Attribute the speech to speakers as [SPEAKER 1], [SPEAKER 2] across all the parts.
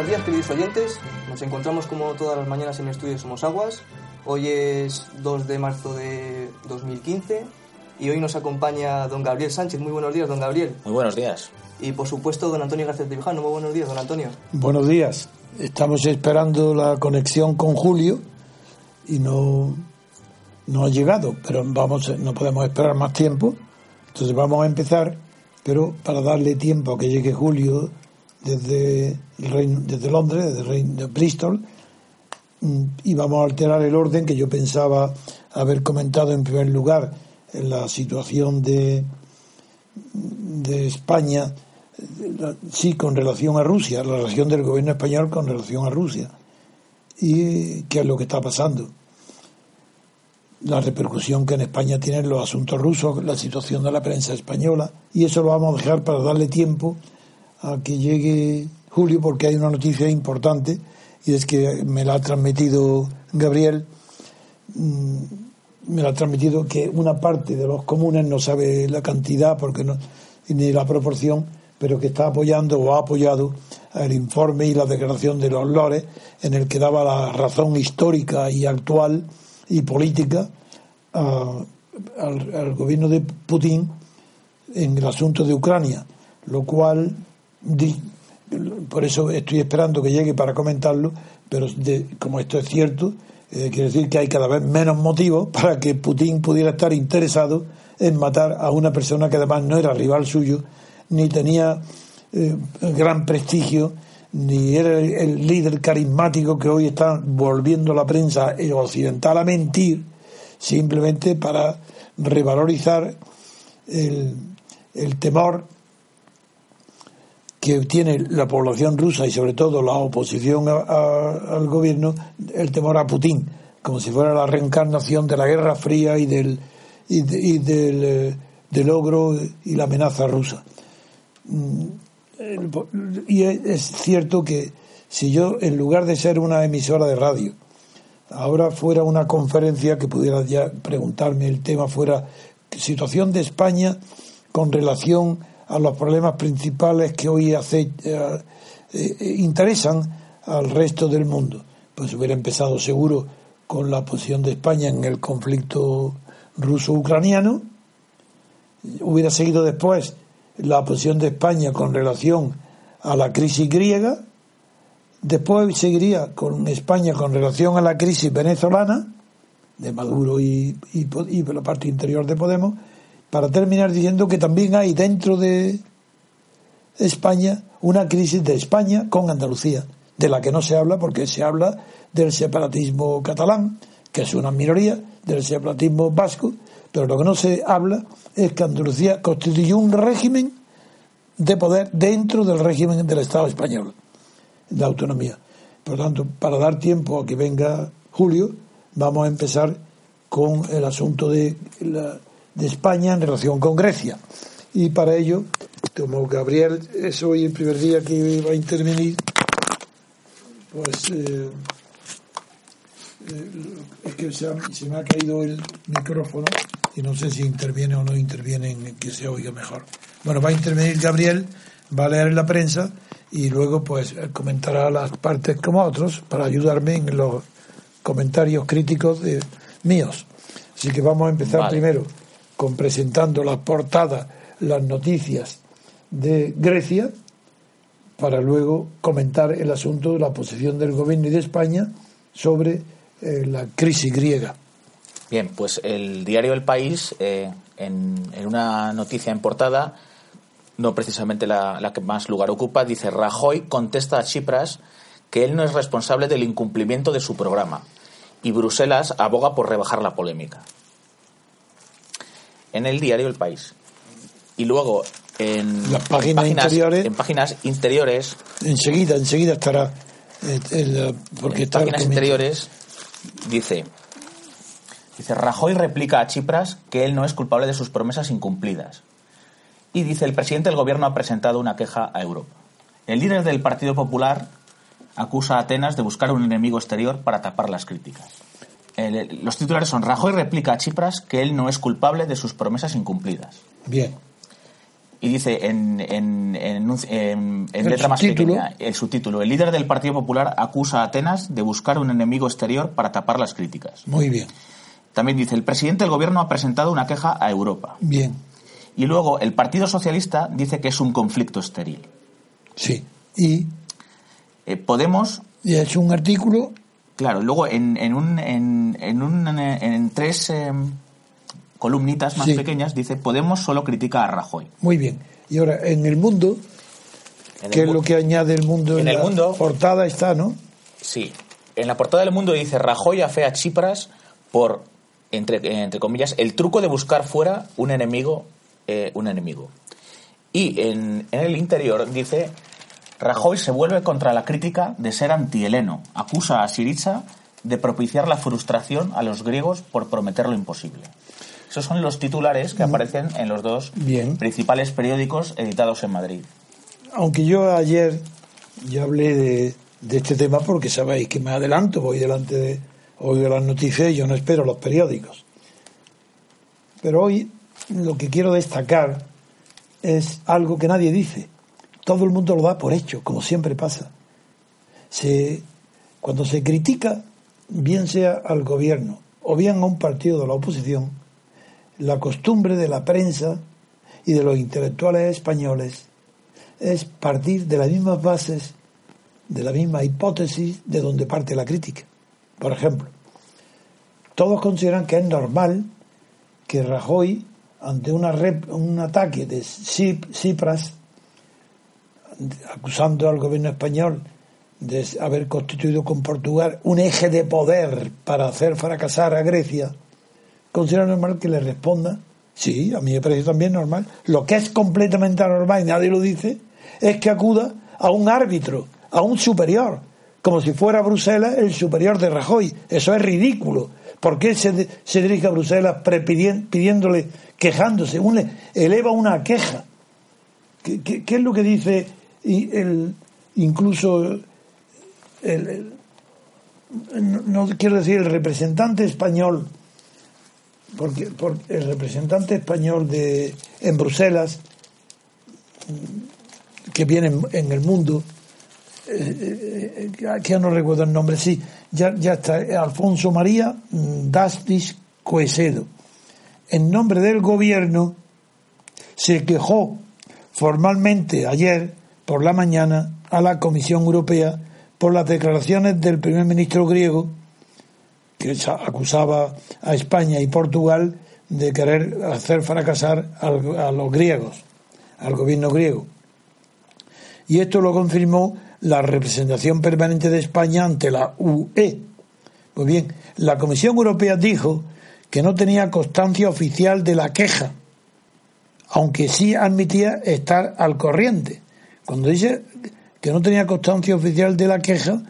[SPEAKER 1] Buenos días, queridos oyentes. Nos encontramos como todas las mañanas en el estudio Somos Aguas. Hoy es 2 de marzo de 2015 y hoy nos acompaña don Gabriel Sánchez. Muy buenos días, don Gabriel.
[SPEAKER 2] Muy buenos días.
[SPEAKER 1] Y por supuesto, don Antonio García Tribujano. Muy buenos días, don Antonio.
[SPEAKER 3] Buenos días. Estamos esperando la conexión con Julio y no, no ha llegado, pero vamos, no podemos esperar más tiempo. Entonces vamos a empezar, pero para darle tiempo a que llegue Julio desde, Reino, desde Londres, desde Reino, de Bristol, mm, y vamos a alterar el orden que yo pensaba haber comentado en primer lugar la situación de, de España, sí, con relación a Rusia, la relación del gobierno español con relación a Rusia, y qué es lo que está pasando la repercusión que en España tienen los asuntos rusos, la situación de la prensa española, y eso lo vamos a dejar para darle tiempo a que llegue Julio, porque hay una noticia importante, y es que me la ha transmitido Gabriel, mm, me la ha transmitido que una parte de los comunes no sabe la cantidad porque no, ni la proporción, pero que está apoyando o ha apoyado el informe y la declaración de los Lores en el que daba la razón histórica y actual y política al, al, gobierno de Putin en el asunto de Ucrania, lo cual, por eso estoy esperando que llegue para comentarlo, pero como esto es cierto, eh, quiere decir que hay cada vez menos motivos para que Putin pudiera estar interesado en matar a una persona que además no era rival suyo, ni tenía eh, gran prestigio, ni era el líder carismático que hoy está volviendo la prensa occidental a mentir, simplemente para revalorizar el temor que tiene la población rusa y sobre todo la oposición al gobierno, el temor a Putin, como si fuera la reencarnación de la Guerra Fría y del, y, del, eh, del logro y la amenaza rusa. Mm, y es cierto que si yo, en lugar de ser una emisora de radio, ahora fuera una conferencia que pudiera ya preguntarme el tema, fuera situación de España con relación a los problemas principales que hoy hace, eh, eh, interesan al resto del mundo. Pues hubiera empezado seguro con la posición de España en el conflicto ruso-ucraniano, hubiera seguido después la posición de España con relación a la crisis griega, después seguiría con España con relación a la crisis venezolana, de Maduro y, y, y la parte interior de Podemos, para terminar diciendo que también hay dentro de España una crisis de España con Andalucía, de la que no se habla porque se habla del separatismo catalán, que es una minoría, del separatismo vasco, pero lo que no se habla es que Andalucía constituyó un régimen de poder dentro del régimen del Estado español, de autonomía. Por lo tanto, para dar tiempo a que venga Julio, vamos a empezar con el asunto de, la, de España en relación con Grecia. Y para ello, como Gabriel es hoy el primer día que va a intervenir, pues eh, eh, es que se, se, me ha caído el micrófono y no sé si interviene o no interviene en que se oiga mejor. Bueno, va a intervenir Gabriel, va a leer la prensa y luego pues comentará las partes como otros para ayudarme en los comentarios críticos de míos. Así que vamos a empezar vale. primero con presentando las portadas, las noticias de Grecia, para luego comentar el asunto de la posición del gobierno y de España sobre eh, la crisis griega.
[SPEAKER 2] Bien, pues el diario El País, eh, en, una noticia en portada, no precisamente la, la, que más lugar ocupa, dice Rajoy contesta a Chipras que él no es responsable del incumplimiento de su programa y Bruselas aboga por rebajar la polémica. En el diario El País. Y luego en
[SPEAKER 3] las páginas, interiores.
[SPEAKER 2] En páginas interiores.
[SPEAKER 3] Enseguida, enseguida estará. Eh, el, porque
[SPEAKER 2] en
[SPEAKER 3] está
[SPEAKER 2] páginas interiores dice Dice, Rajoy replica a Chipras que él no es culpable de sus promesas incumplidas. Y dice, el presidente del gobierno ha presentado una queja a Europa. El líder del Partido Popular acusa a Atenas de buscar un enemigo exterior para tapar las críticas. El, los titulares son, Rajoy replica a Chipras que él no es culpable de sus promesas incumplidas.
[SPEAKER 3] Bien.
[SPEAKER 2] y dice en, en, en, un- en- letra más
[SPEAKER 3] subtítulo.
[SPEAKER 2] pequeña el subtítulo. El líder del Partido Popular acusa a Atenas de buscar un enemigo exterior para tapar las críticas.
[SPEAKER 3] Muy bien,
[SPEAKER 2] También dice, el presidente del gobierno ha presentado una queja a Europa.
[SPEAKER 3] bien,
[SPEAKER 2] Y luego el Partido Socialista dice que es un conflicto estéril.
[SPEAKER 3] sí. Y,
[SPEAKER 2] Eh, Podemos,
[SPEAKER 3] y ha hecho un artículo,
[SPEAKER 2] claro, luego en, en, un, en, en, un, en tres eh, columnitas más
[SPEAKER 3] Sí.
[SPEAKER 2] pequeñas dice, Podemos solo critica a Rajoy.
[SPEAKER 3] muy bien. Y ahora, en el mundo,
[SPEAKER 2] En
[SPEAKER 3] ¿qué
[SPEAKER 2] el
[SPEAKER 3] es lo que añade el mundo?
[SPEAKER 2] En el
[SPEAKER 3] la
[SPEAKER 2] Mundo-
[SPEAKER 3] portada está, ¿no?
[SPEAKER 2] Sí. En la portada del mundo dice Rajoy afea a Chipras por, entre, entre comillas, el truco de buscar fuera un enemigo, eh, un enemigo. Y en, en el interior dice Rajoy se vuelve contra la crítica de ser antiheleno. Acusa a Siriza de propiciar la frustración a los griegos por prometer lo imposible. Esos son los titulares que aparecen en los dos
[SPEAKER 3] Bien.
[SPEAKER 2] principales periódicos editados en Madrid.
[SPEAKER 3] Aunque yo ayer ya hablé de, de este tema porque sabéis que me adelanto, voy delante de, oigo las noticias y yo no espero los periódicos. Pero hoy lo que quiero destacar es algo que nadie dice. Todo el mundo lo da por hecho, como siempre pasa. Cuando se critica, bien sea al gobierno o bien a un partido de la oposición, la costumbre de la prensa y de los intelectuales españoles es partir de las mismas bases, de la misma hipótesis de donde parte la crítica. Por ejemplo, todos consideran que es normal que Rajoy, ante una un ataque de Cip- Cipras, acusando al gobierno español de haber constituido con Portugal un eje de poder para hacer fracasar a Grecia, considera normal que le responda, sí, a mí me parece también normal. Lo que es completamente anormal y nadie lo dice, es que acuda a un árbitro, a un superior, como si fuera Bruselas el superior de Rajoy. Eso es ridículo. ¿Por qué se, se dirige a Bruselas pidiéndole, quejándose? Eleva una queja. ¿Qué, qué- qué es lo que dice y el, incluso el- no, quiero decir el representante español porque, porque el representante español de en Bruselas mm, que viene en, el mundo eh, eh, que ya no recuerdo el nombre sí ya, ya está eh, Alfonso María mm, Dastis Coesedo en nombre del gobierno se quejó formalmente ayer por la mañana a la Comisión Europea por las declaraciones del primer ministro griego que sa- acusaba a España y Portugal de querer hacer fracasar a los griegos, al gobierno griego. Y esto lo confirmó la representación permanente de España ante la UE. Pues bien, la Comisión Europea dijo que no tenía constancia oficial de la queja, aunque sí admitía estar al corriente. Cuando dice que no tenía constancia oficial de la queja,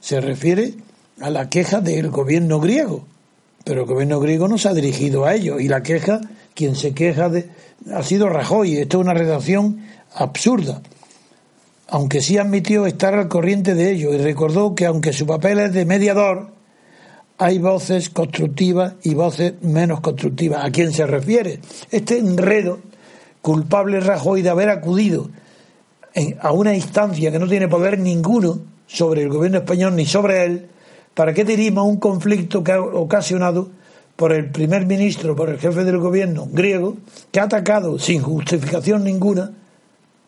[SPEAKER 3] se refiere a la queja del gobierno griego. Pero el gobierno griego no se ha dirigido a ello. Y la queja, quien se queja de, ha sido Rajoy. Esto es una redacción absurda. Aunque sí admitió estar al corriente de ello y recordó que aunque su papel es de mediador, hay voces constructivas y voces menos constructivas. ¿A quién se refiere? Este enredo culpable Rajoy de haber acudido en- a una instancia que no tiene poder ninguno sobre el gobierno español ni sobre él, para que dirima un conflicto que ha ocasionado por el primer ministro, por el jefe del gobierno griego, que ha atacado sin justificación ninguna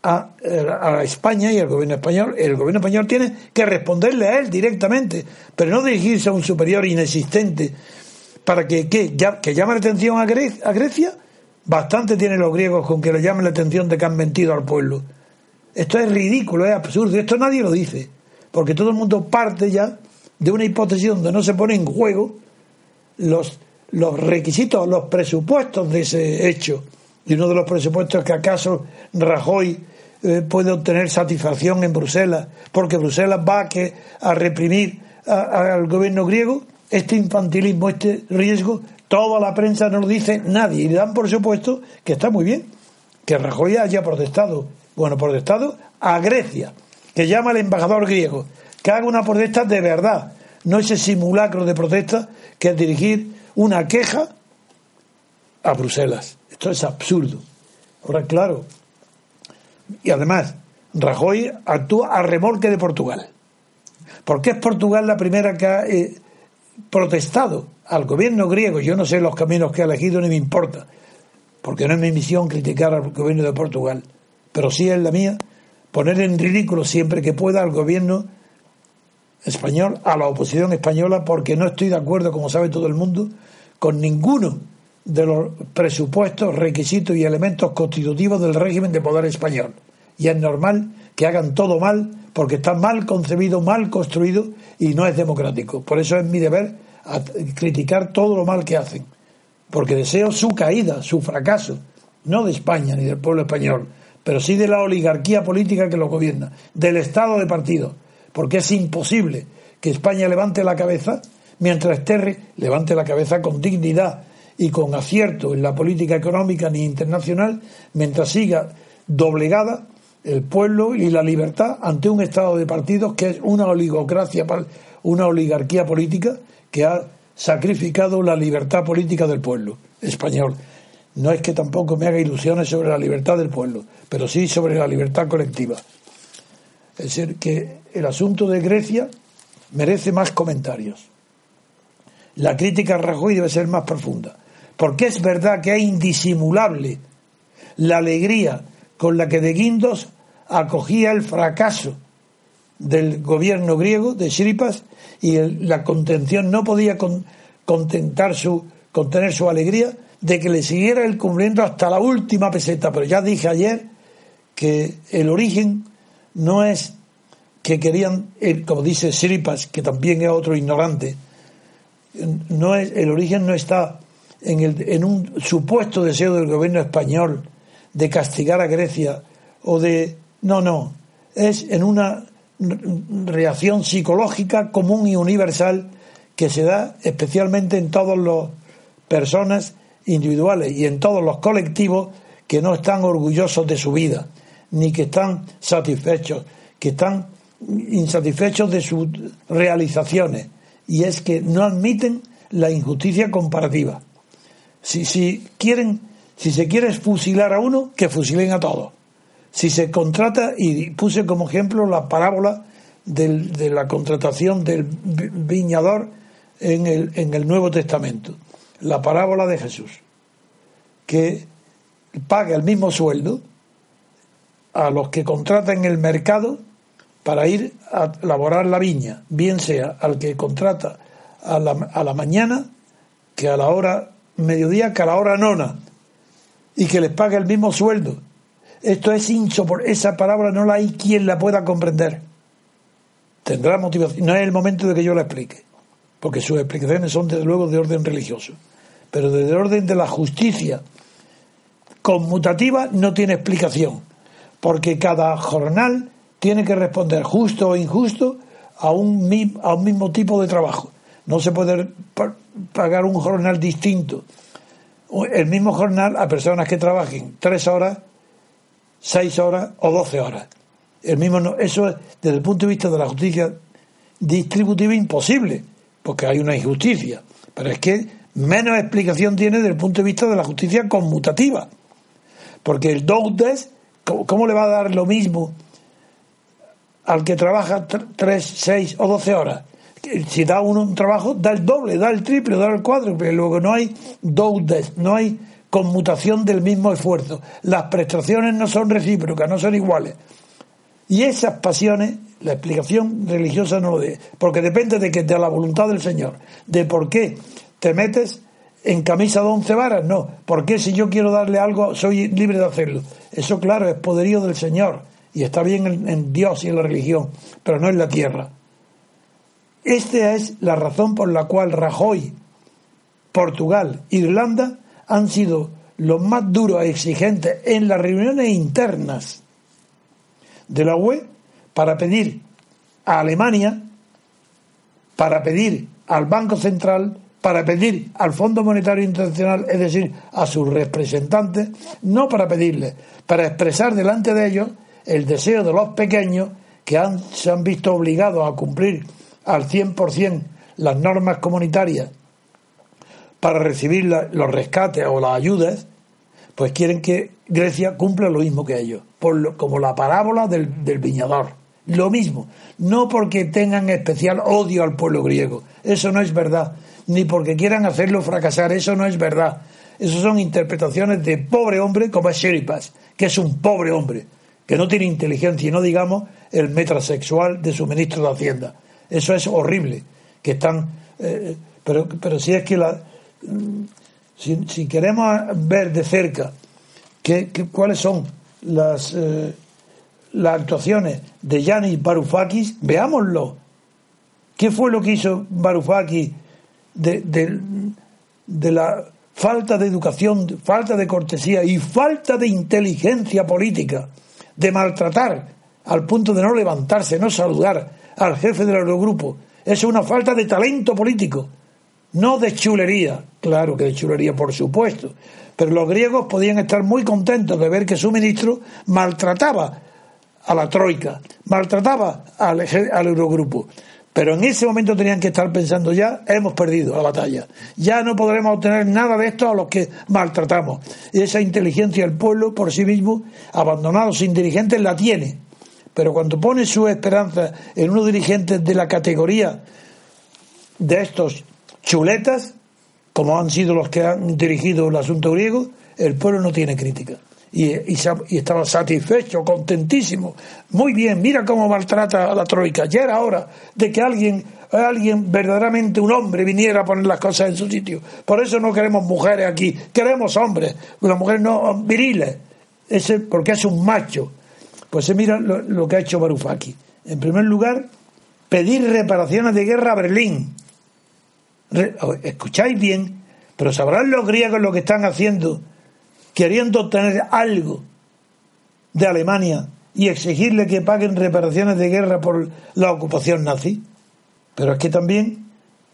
[SPEAKER 3] a, eh, a España y al gobierno español. El gobierno español tiene que responderle a él directamente, pero no dirigirse a un superior inexistente para que. Ya- que llame la atención a Grecia. Bastante tienen los griegos con que le llamen la atención de que han mentido al pueblo. Esto es ridículo, es absurdo. Esto nadie lo dice, porque todo el mundo parte ya de una hipótesis donde no se pone en juego los, los requisitos, los presupuestos de ese hecho. Y uno de los presupuestos es que acaso Rajoy eh, puede obtener satisfacción en Bruselas, porque Bruselas va a, a reprimir al gobierno griego. Este infantilismo, este riesgo, toda la prensa no lo dice nadie. Y le dan por supuesto que está muy bien, que Rajoy haya protestado. Bueno, protestado a Grecia, que llama al embajador griego, que haga una protesta de verdad, no ese simulacro de protesta que es dirigir una queja a Bruselas. Esto es absurdo. Ahora, claro, Y además, Rajoy actúa a remolque de Portugal. ¿Por qué es Portugal la primera que ha eh, protestado al gobierno griego? Yo no sé los caminos que ha elegido ni me importa, porque no es mi misión criticar al gobierno de Portugal, pero sí es la mía poner en ridículo siempre que pueda al gobierno español, a la oposición española, porque no estoy de acuerdo, como sabe todo el mundo, con ninguno de los presupuestos, requisitos y elementos constitutivos del régimen de poder español. Y es normal que hagan todo mal porque está mal concebido, mal construido y no es democrático. Por eso es mi deber criticar todo lo mal que hacen. Porque deseo su caída, su fracaso, no de España ni del pueblo español, pero sí de la oligarquía política que lo gobierna, del Estado de partido. Porque es imposible que España levante la cabeza mientras Terry levante la cabeza con dignidad y con acierto en la política económica ni internacional, mientras siga doblegada el pueblo y la libertad ante un estado de partidos que es una oligocracia, una oligarquía política que ha sacrificado la libertad política del pueblo español. No es que tampoco me haga ilusiones sobre la libertad del pueblo, pero sí sobre la libertad colectiva. Es decir, que el asunto de Grecia merece más comentarios. La crítica a Rajoy debe ser más profunda, porque es verdad que es indisimulable la alegría con la que de Guindos acogía el fracaso del gobierno griego de Shripas y la contención no podía contentar su, contener su alegría de que le siguiera el cumpliendo hasta la última peseta. Pero ya dije ayer que el origen no es que querían, como dice Shripas, que también es otro ignorante, no es, el origen no está en, el, en un supuesto deseo del gobierno español de castigar a Grecia o de... No, no, es en una reacción psicológica común y universal que se da especialmente en todas las personas individuales y en todos los colectivos que no están orgullosos de su vida, ni que están satisfechos, que están insatisfechos de sus realizaciones, y es que no admiten la injusticia comparativa. Si, si quieren si se quiere fusilar a uno, que fusilen a todos. Si se contrata, y puse como ejemplo la parábola de la contratación del viñador en el, en el Nuevo Testamento, la parábola de Jesús, que paga el mismo sueldo a los que contratan el mercado para ir a laborar la viña, bien sea al que contrata a la, a la mañana que a la hora mediodía que a la hora nona y que les pague el mismo sueldo. Esto es insoportable. Esa palabra no la hay quien la pueda comprender. Tendrá motivación. No es el momento de que yo la explique, porque sus explicaciones son desde luego de orden religioso. Pero desde el orden de la justicia conmutativa no tiene explicación, porque cada jornal tiene que responder justo o injusto a un, a un mismo tipo de trabajo. No se puede pagar un jornal distinto el mismo jornal a personas que trabajen tres horas, seis horas o doce horas. El mismo no, eso es, desde el punto de vista de la justicia distributiva imposible, porque hay una injusticia. Pero es que menos explicación tiene desde el punto de vista de la justicia conmutativa. Porque el DOUDES, ¿cómo, le va a dar lo mismo al que trabaja tres, seis o doce horas? si da uno un trabajo, da el doble, da el triple, da el cuádruple. Luego no hay doubles, no hay conmutación del mismo esfuerzo. Las prestaciones no son recíprocas, no son iguales. Y esas pasiones, la explicación religiosa no lo de, porque depende de que de la voluntad del Señor, de por qué te metes en camisa de once varas, no, porque si yo quiero darle algo soy libre de hacerlo. Eso claro, es poderío del Señor y está bien en Dios y en la religión, pero no en la tierra. Esta es la razón por la cual Rajoy, Portugal, Irlanda han sido los más duros e exigentes en las reuniones internas de la UE para pedir a Alemania, para pedir al Banco Central, para pedir al Fondo Monetario Internacional, es decir, a sus representantes, no para pedirles, para expresar delante de ellos el deseo de los pequeños que han, se han visto obligados a cumplir al 100% las normas comunitarias para recibir los rescates o las ayudas, pues quieren que Grecia cumpla lo mismo que ellos. por como la parábola del viñador. Lo mismo, no porque tengan especial odio al pueblo griego, eso no es verdad, ni porque quieran hacerlo fracasar, eso no es verdad. Esas son interpretaciones de pobre hombre como es Sheripas, que es un pobre hombre, que no tiene inteligencia y no digamos el metrosexual de su ministro de Hacienda. Eso es horrible, que están... Eh, pero, pero si es que la, mm, si, queremos ver de cerca qué, cuáles son las, eh, las actuaciones de Yanis Varoufakis, veámoslo. ¿Qué fue lo que hizo Varoufakis de, de, la falta de educación, falta de cortesía y falta de inteligencia política, de maltratar al punto de no levantarse, no saludar al jefe del Eurogrupo? Es una falta de talento político, no de chulería, claro que de chulería, por supuesto, pero los griegos podían estar muy contentos de ver que su ministro maltrataba a la Troika, maltrataba al, al Eurogrupo. Pero en ese momento tenían que estar pensando ya, hemos perdido la batalla. Ya no podremos obtener nada de esto a los que maltratamos. Y esa inteligencia del pueblo por sí mismo, abandonado sin dirigentes, la tiene. Pero cuando pone su esperanza en unos dirigentes de la categoría de estos chuletas, como han sido los que han dirigido el asunto griego, el pueblo no tiene crítica. Y, estaba satisfecho, contentísimo. Muy bien, mira cómo maltrata a la Troika. Ya era hora de que alguien, alguien, verdaderamente un hombre, viniera a poner las cosas en su sitio. Por eso no queremos mujeres aquí, queremos hombres, una mujer no viriles, ese, porque es un macho. Pues se mira lo, lo que ha hecho Barufaki. En primer lugar, pedir reparaciones de guerra a Berlín escucháis bien, pero sabrán los griegos lo que están haciendo, queriendo obtener algo de Alemania y exigirle que paguen reparaciones de guerra por la ocupación nazi. Pero es que también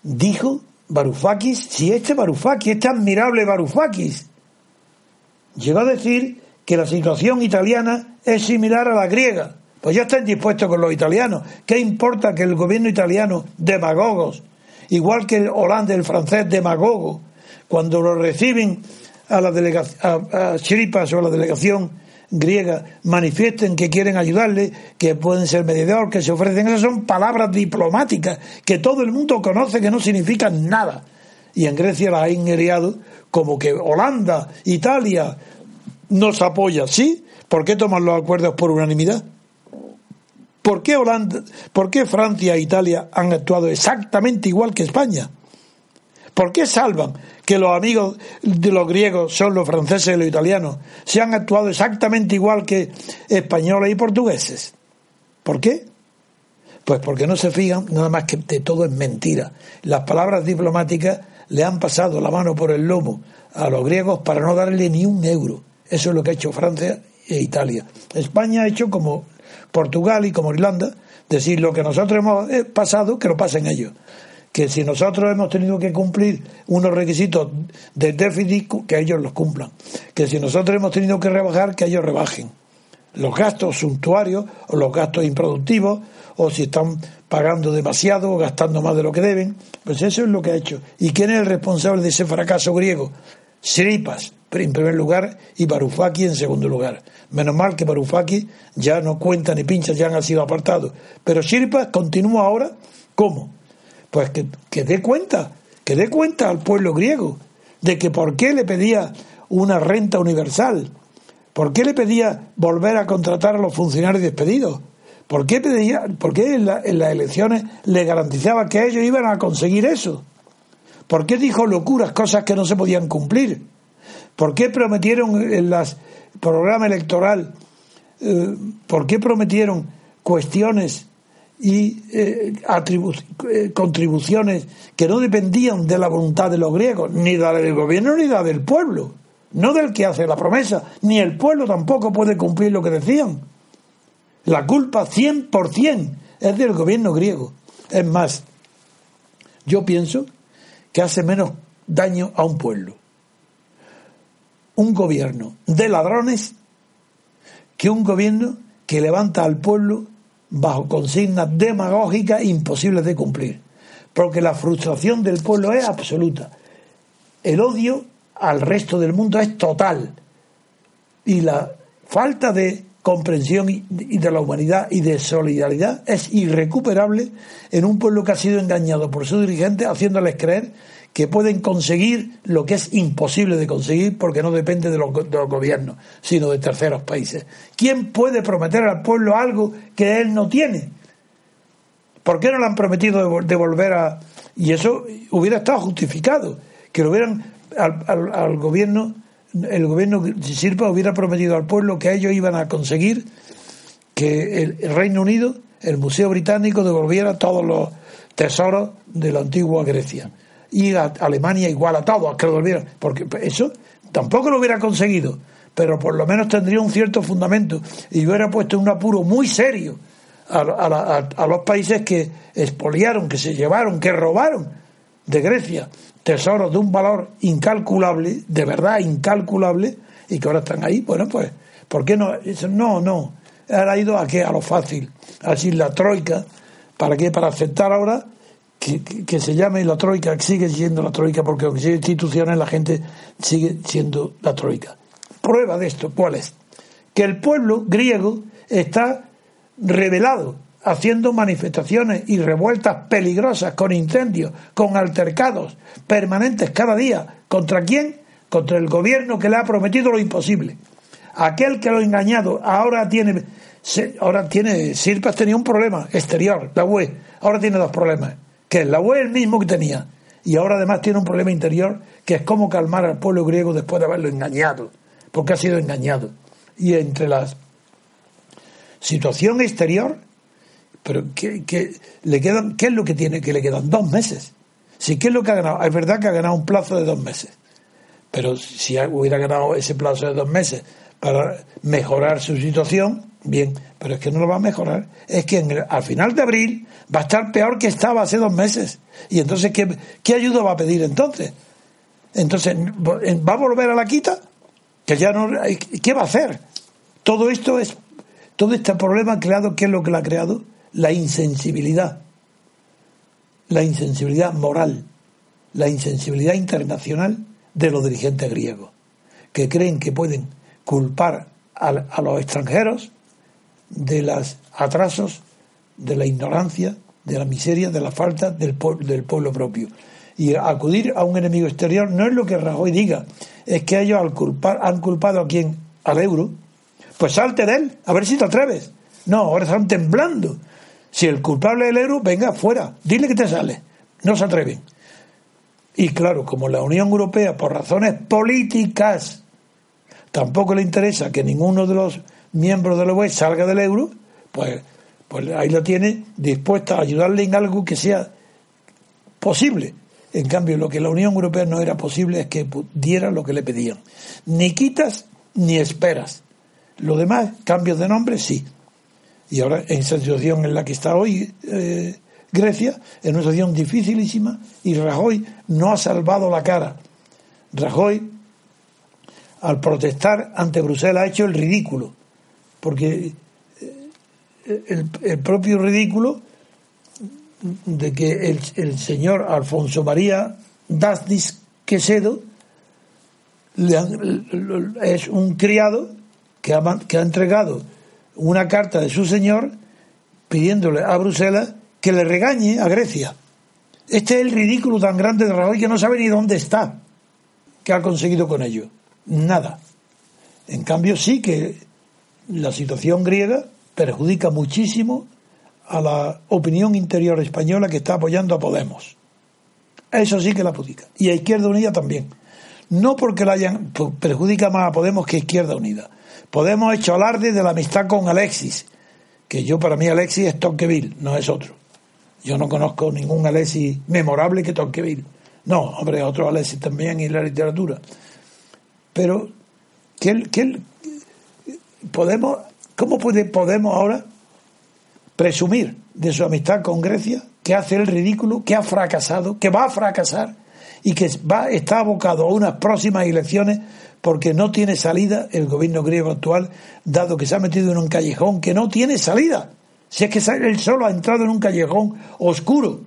[SPEAKER 3] dijo Varoufakis, si este Varoufakis, este admirable Varoufakis, llegó a decir que la situación italiana es similar a la griega. Pues ya están dispuestos con los italianos. ¿Qué importa que el gobierno italiano, demagogos, igual que el holandés, el francés demagogo, cuando lo reciben a la delegación, a, Chiripas o a la delegación griega, manifiesten que quieren ayudarle, que pueden ser mediador, que se ofrecen. Esas son palabras diplomáticas que todo el mundo conoce que no significan nada. Y en Grecia las ha ingeriado como que Holanda, Italia nos apoya. ¿Sí? ¿Por qué toman los acuerdos por unanimidad? ¿Por qué, Holanda, ¿Por qué Francia e Italia han actuado exactamente igual que España? ¿Por qué salvan que los amigos de los griegos son los franceses y los italianos? Se han actuado exactamente igual que españoles y portugueses. ¿Por qué? Pues porque no se fijan nada más que de todo es mentira. Las palabras diplomáticas le han pasado la mano por el lomo a los griegos para no darle ni un euro. Eso es lo que ha hecho Francia e Italia. España ha hecho como Portugal y como Irlanda, decir lo que nosotros hemos eh, pasado, que lo pasen ellos. Que si nosotros hemos tenido que cumplir unos requisitos de déficit, que ellos los cumplan. Que si nosotros hemos tenido que rebajar, que ellos rebajen. Los gastos suntuarios o los gastos improductivos, o si están pagando demasiado o gastando más de lo que deben. Pues eso es lo que ha hecho. ¿Y quién es el responsable de ese fracaso griego? Siripas, en primer lugar, y Barufaki en segundo lugar. Menos mal que Barufaki ya no cuenta ni pincha, ya han sido apartados. Pero Siripas continúa ahora, ¿cómo? Pues que, dé cuenta, que dé cuenta al pueblo griego de que por qué le pedía una renta universal, por qué le pedía volver a contratar a los funcionarios despedidos, por qué, pedía, por qué en, en las elecciones le garantizaba que ellos iban a conseguir eso. ¿Por qué dijo locuras, cosas que no se podían cumplir? ¿Por qué prometieron en las programa electoral, eh, ¿por qué prometieron cuestiones y eh, eh, contribuciones que no dependían de la voluntad de los griegos, ni de la del gobierno ni de la del pueblo? No del que hace la promesa, ni el pueblo tampoco puede cumplir lo que decían. La culpa 100% es del gobierno griego. Es más, yo pienso que hace menos daño a un pueblo. Un gobierno de ladrones que un gobierno que levanta al pueblo bajo consignas demagógicas imposibles de cumplir. Porque la frustración del pueblo es absoluta. El odio al resto del mundo es total. Y la falta de comprensión y de la humanidad y de solidaridad es irrecuperable en un pueblo que ha sido engañado por sus dirigentes haciéndoles creer que pueden conseguir lo que es imposible de conseguir porque no depende de los, gobiernos, sino de terceros países. ¿Quién puede prometer al pueblo algo que él no tiene? ¿Por qué no le han prometido devolver a... Y eso hubiera estado justificado, que lo hubieran al, gobierno, el gobierno Sirpa hubiera prometido al pueblo que ellos iban a conseguir que el Reino Unido, el Museo Británico, devolviera todos los tesoros de la antigua Grecia y a Alemania igual a todo, que lo volvieran, porque eso tampoco lo hubiera conseguido, pero por lo menos tendría un cierto fundamento y hubiera puesto un apuro muy serio a, a, los países que expoliaron, que se llevaron, que robaron de Grecia tesoros de un valor incalculable, de verdad incalculable, y que ahora están ahí. Bueno, pues, ¿por qué no? No, no. Ahora ha ido a qué? A lo fácil. Así la troika. ¿Para qué? Para aceptar ahora que, se llame la Troika, sigue siendo la Troika, porque aunque sea instituciones, la gente sigue siendo la Troika. Prueba de esto, ¿cuál es? Que el pueblo griego está revelado, haciendo manifestaciones y revueltas peligrosas, con incendios, con altercados permanentes cada día. ¿Contra quién? Contra el gobierno que le ha prometido lo imposible. Aquel que lo ha engañado ahora tiene, ahora tiene, Sirpas tenía un problema exterior, la UE, ahora tiene dos problemas que la UE es el mismo que tenía. Y ahora además tiene un problema interior que es cómo calmar al pueblo griego después de haberlo engañado, porque ha sido engañado. Y entre la situación exterior, pero que, le quedan, ¿qué es lo que tiene? Que le quedan dos meses. Sí, ¿qué es lo que ha ganado? Es verdad que ha ganado un plazo de dos meses. Pero si hubiera ganado ese plazo de dos meses para mejorar su situación, bien, pero es que no lo va a mejorar. Es que al final de abril va a estar peor que estaba hace dos meses. Y entonces, ¿qué, qué ayuda va a pedir entonces? Entonces, ¿va a volver a la quita? Que ya no, ¿Qué va a hacer? Todo esto es, todo este problema creado, ¿qué es lo que lo ha creado? La insensibilidad. La insensibilidad moral, la insensibilidad internacional de los dirigentes griegos, que creen que pueden culpar a los extranjeros de los atrasos, de la ignorancia, de la miseria, de la falta del, del pueblo propio. Y acudir a un enemigo exterior no es lo que Rajoy diga, es que ellos al culpar, han culpado a quien, al euro, pues salte de él, a ver si te atreves. No, ahora están temblando. Si el culpable es el euro, venga, fuera, dile que te sale. No se atreven. Y claro, como la Unión Europea, por razones políticas, tampoco le interesa que ninguno de los miembro de la UE salga del euro, pues, pues ahí la tiene dispuesta a ayudarle en algo que sea posible. En cambio, lo que la Unión Europea no era posible es que diera lo que le pedían. Ni quitas ni esperas. Lo demás, cambios de nombre, sí. Y ahora, en esa situación en la que está hoy eh, Grecia, en una situación dificilísima, y Rajoy no ha salvado la cara. Rajoy, al protestar ante Bruselas, ha hecho el ridículo porque eh, el, propio ridículo de que el, señor Alfonso María Dasnis Quesedo es un criado que ha, que ha entregado una carta de su señor pidiéndole a Bruselas que le regañe a Grecia. Este es el ridículo tan grande de Rajoy que no sabe ni dónde está. ¿Qué ha conseguido con ello? Nada. En cambio, sí que la situación griega perjudica muchísimo a la opinión interior española que está apoyando a Podemos. Eso sí que la perjudica. Y a Izquierda Unida también. No porque la hayan perjudica más a Podemos que a Izquierda Unida. Podemos hecho alarde de la amistad con Alexis, que yo para mí Alexis es Tonqueville, no es otro. Yo no conozco ningún Alexis memorable que Tonqueville. No, hombre, otro Alexis también en la literatura. Pero que que podemos, ¿cómo podemos ahora presumir de su amistad con Grecia, que hace el ridículo, que ha fracasado, que va a fracasar y que va, está abocado a unas próximas elecciones porque no tiene salida el gobierno griego actual, dado que se ha metido en un callejón que no tiene salida. Si es que él solo ha entrado en un callejón oscuro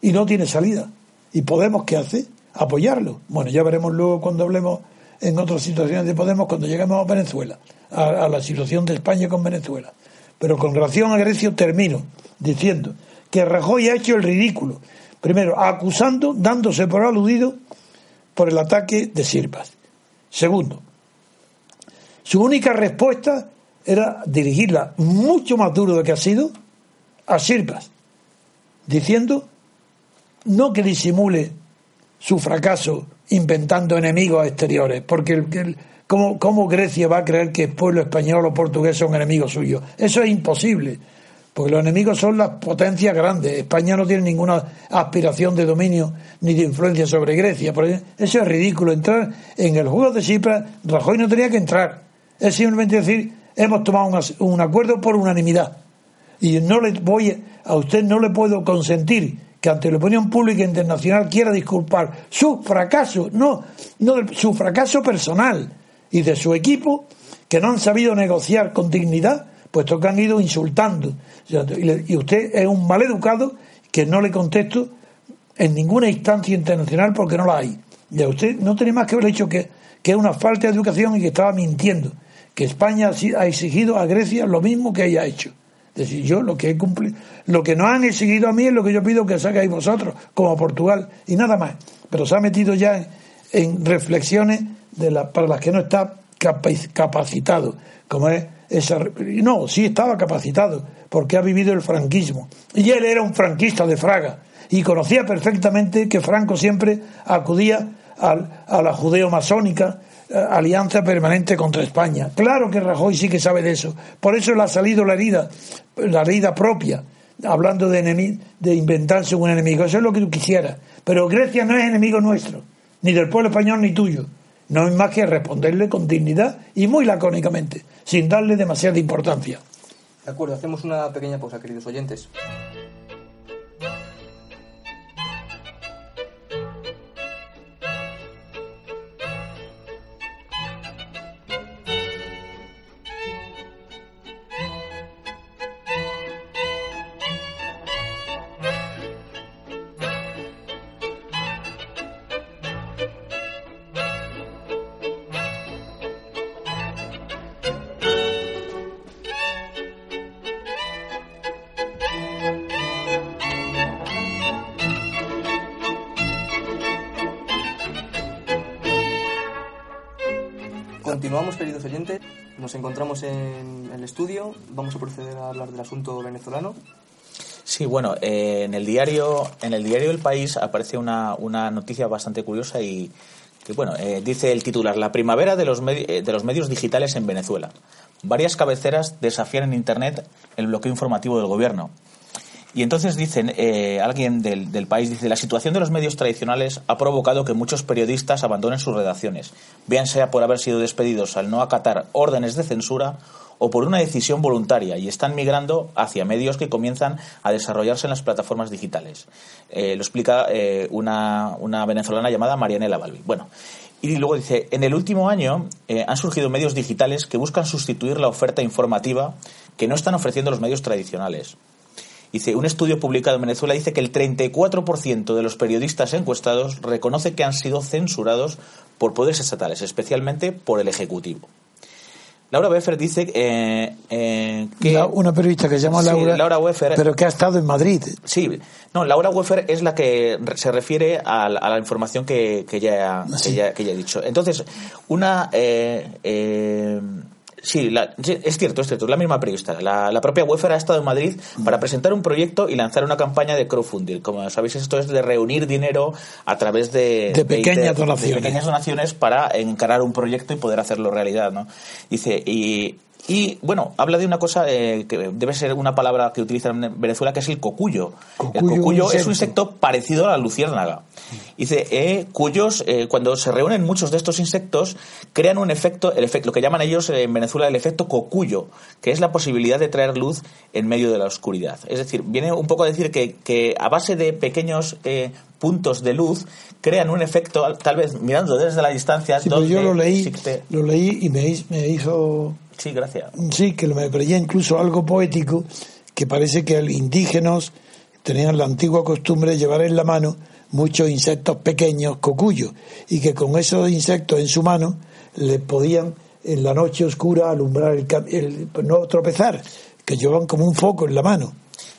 [SPEAKER 3] y no tiene salida. ¿Y Podemos qué hace? Apoyarlo. Bueno, ya veremos luego cuando hablemos en otras situaciones de Podemos cuando llegamos a Venezuela, a, la situación de España con Venezuela. Pero con relación a Grecia termino diciendo que Rajoy ha hecho el ridículo. Primero, acusando, dándose por aludido por el ataque de Sirpas. Segundo, su única respuesta era dirigirla mucho más duro de que ha sido a Sirpas, diciendo no que disimule su fracaso inventando enemigos exteriores, porque el, ¿cómo, Grecia va a creer que el pueblo español o portugués son enemigos suyos? Eso es imposible, porque los enemigos son las potencias grandes. España no tiene ninguna aspiración de dominio ni de influencia sobre Grecia. Eso es ridículo. Entrar en el juego de Cipras, Rajoy no tenía que entrar. Es simplemente decir, hemos tomado un, un acuerdo por unanimidad. Y no le voy, a usted no le puedo consentir que ante la opinión pública internacional quiera disculpar su fracaso, no, no su fracaso personal y de su equipo que no han sabido negociar con dignidad, puesto que han ido insultando. Y usted es un maleducado que no le contesto en ninguna instancia internacional porque no la hay. Y a usted no tiene más que haber dicho que, que es una falta de educación y que estaba mintiendo, que España ha exigido a Grecia lo mismo que ella ha hecho. Decir, yo lo que he cumplido, lo que no han seguido a mí es lo que yo pido que hagáis vosotros, como Portugal, y nada más. Pero se ha metido ya en, reflexiones de la, para las que no está capacitado, como es esa. No, sí estaba capacitado, porque ha vivido el franquismo. Y él era un franquista de Fraga, y conocía perfectamente que Franco siempre acudía a la judeo-masónica alianza permanente contra España. Claro que Rajoy sí que sabe de eso. Por eso le ha salido la herida, la herida propia, hablando de, de inventarse un enemigo. Eso es lo que tú quisieras. Pero Grecia no es enemigo nuestro, ni del pueblo español ni tuyo. No es más que responderle con dignidad y muy lacónicamente, sin darle demasiada importancia.
[SPEAKER 1] De acuerdo, hacemos una pequeña pausa, queridos oyentes. Encontramos en el estudio. Vamos a proceder a hablar del asunto venezolano.
[SPEAKER 2] Sí, bueno, eh, en el diario en el diario El País aparece una, una noticia bastante curiosa y que bueno eh, dice el titular la primavera de los eh, de los medios digitales en Venezuela. Varias cabeceras desafían en Internet el bloqueo informativo del gobierno. Y entonces dicen, eh, alguien del, país dice, la situación de los medios tradicionales ha provocado que muchos periodistas abandonen sus redacciones, bien sea por haber sido despedidos al no acatar órdenes de censura o por una decisión voluntaria y están migrando hacia medios que comienzan a desarrollarse en las plataformas digitales. Eh, lo explica eh, una, una, venezolana llamada Marianela Balbi. Bueno, y luego dice, en el último año han surgido medios digitales que buscan sustituir la oferta informativa que no están ofreciendo los medios tradicionales. Dice, un estudio publicado en Venezuela dice que el 34% de los periodistas encuestados reconoce que han sido censurados por poderes estatales, especialmente por el Ejecutivo. Laura Weffer dice eh, eh, que...
[SPEAKER 3] una periodista que se llama Laura,
[SPEAKER 2] Laura
[SPEAKER 3] pero que ha estado en Madrid.
[SPEAKER 2] Sí, no, Laura Weffer es la que se refiere a, la información que, que, ya, que, ya, he dicho. Entonces, una... Eh, Sí, es cierto, es cierto, es la misma periodista. La, propia UEFER ha estado en Madrid para presentar un proyecto y lanzar una campaña de crowdfunding. Como sabéis, esto es de reunir dinero a través de,
[SPEAKER 3] de pequeñas donaciones.
[SPEAKER 2] De pequeñas donaciones para encarar un proyecto y poder hacerlo realidad, ¿no? Dice, y y bueno, habla de una cosa eh, que debe ser una palabra que utilizan en Venezuela, que es el cocuyo. el cocuyo es un insecto parecido a la luciérnaga. Dice, eh, cuyos, eh, cuando se reúnen muchos de estos insectos, crean un efecto, el efecto, lo que llaman ellos en Venezuela el efecto cocuyo, que es la posibilidad de traer luz en medio de la oscuridad. Es decir, viene un poco a decir que, que a base de pequeños puntos de luz crean un efecto, tal vez mirando desde la distancia.
[SPEAKER 3] Sí, yo lo leí, lo leí y me, me hizo
[SPEAKER 2] Sí, gracias.
[SPEAKER 3] Sí, que me parecía incluso algo poético, que parece que los indígenas tenían la antigua costumbre de llevar en la mano muchos insectos pequeños, cocuyos, y que con esos insectos en su mano le podían en la noche oscura alumbrar el, el- no tropezar, que llevan como un foco en la mano.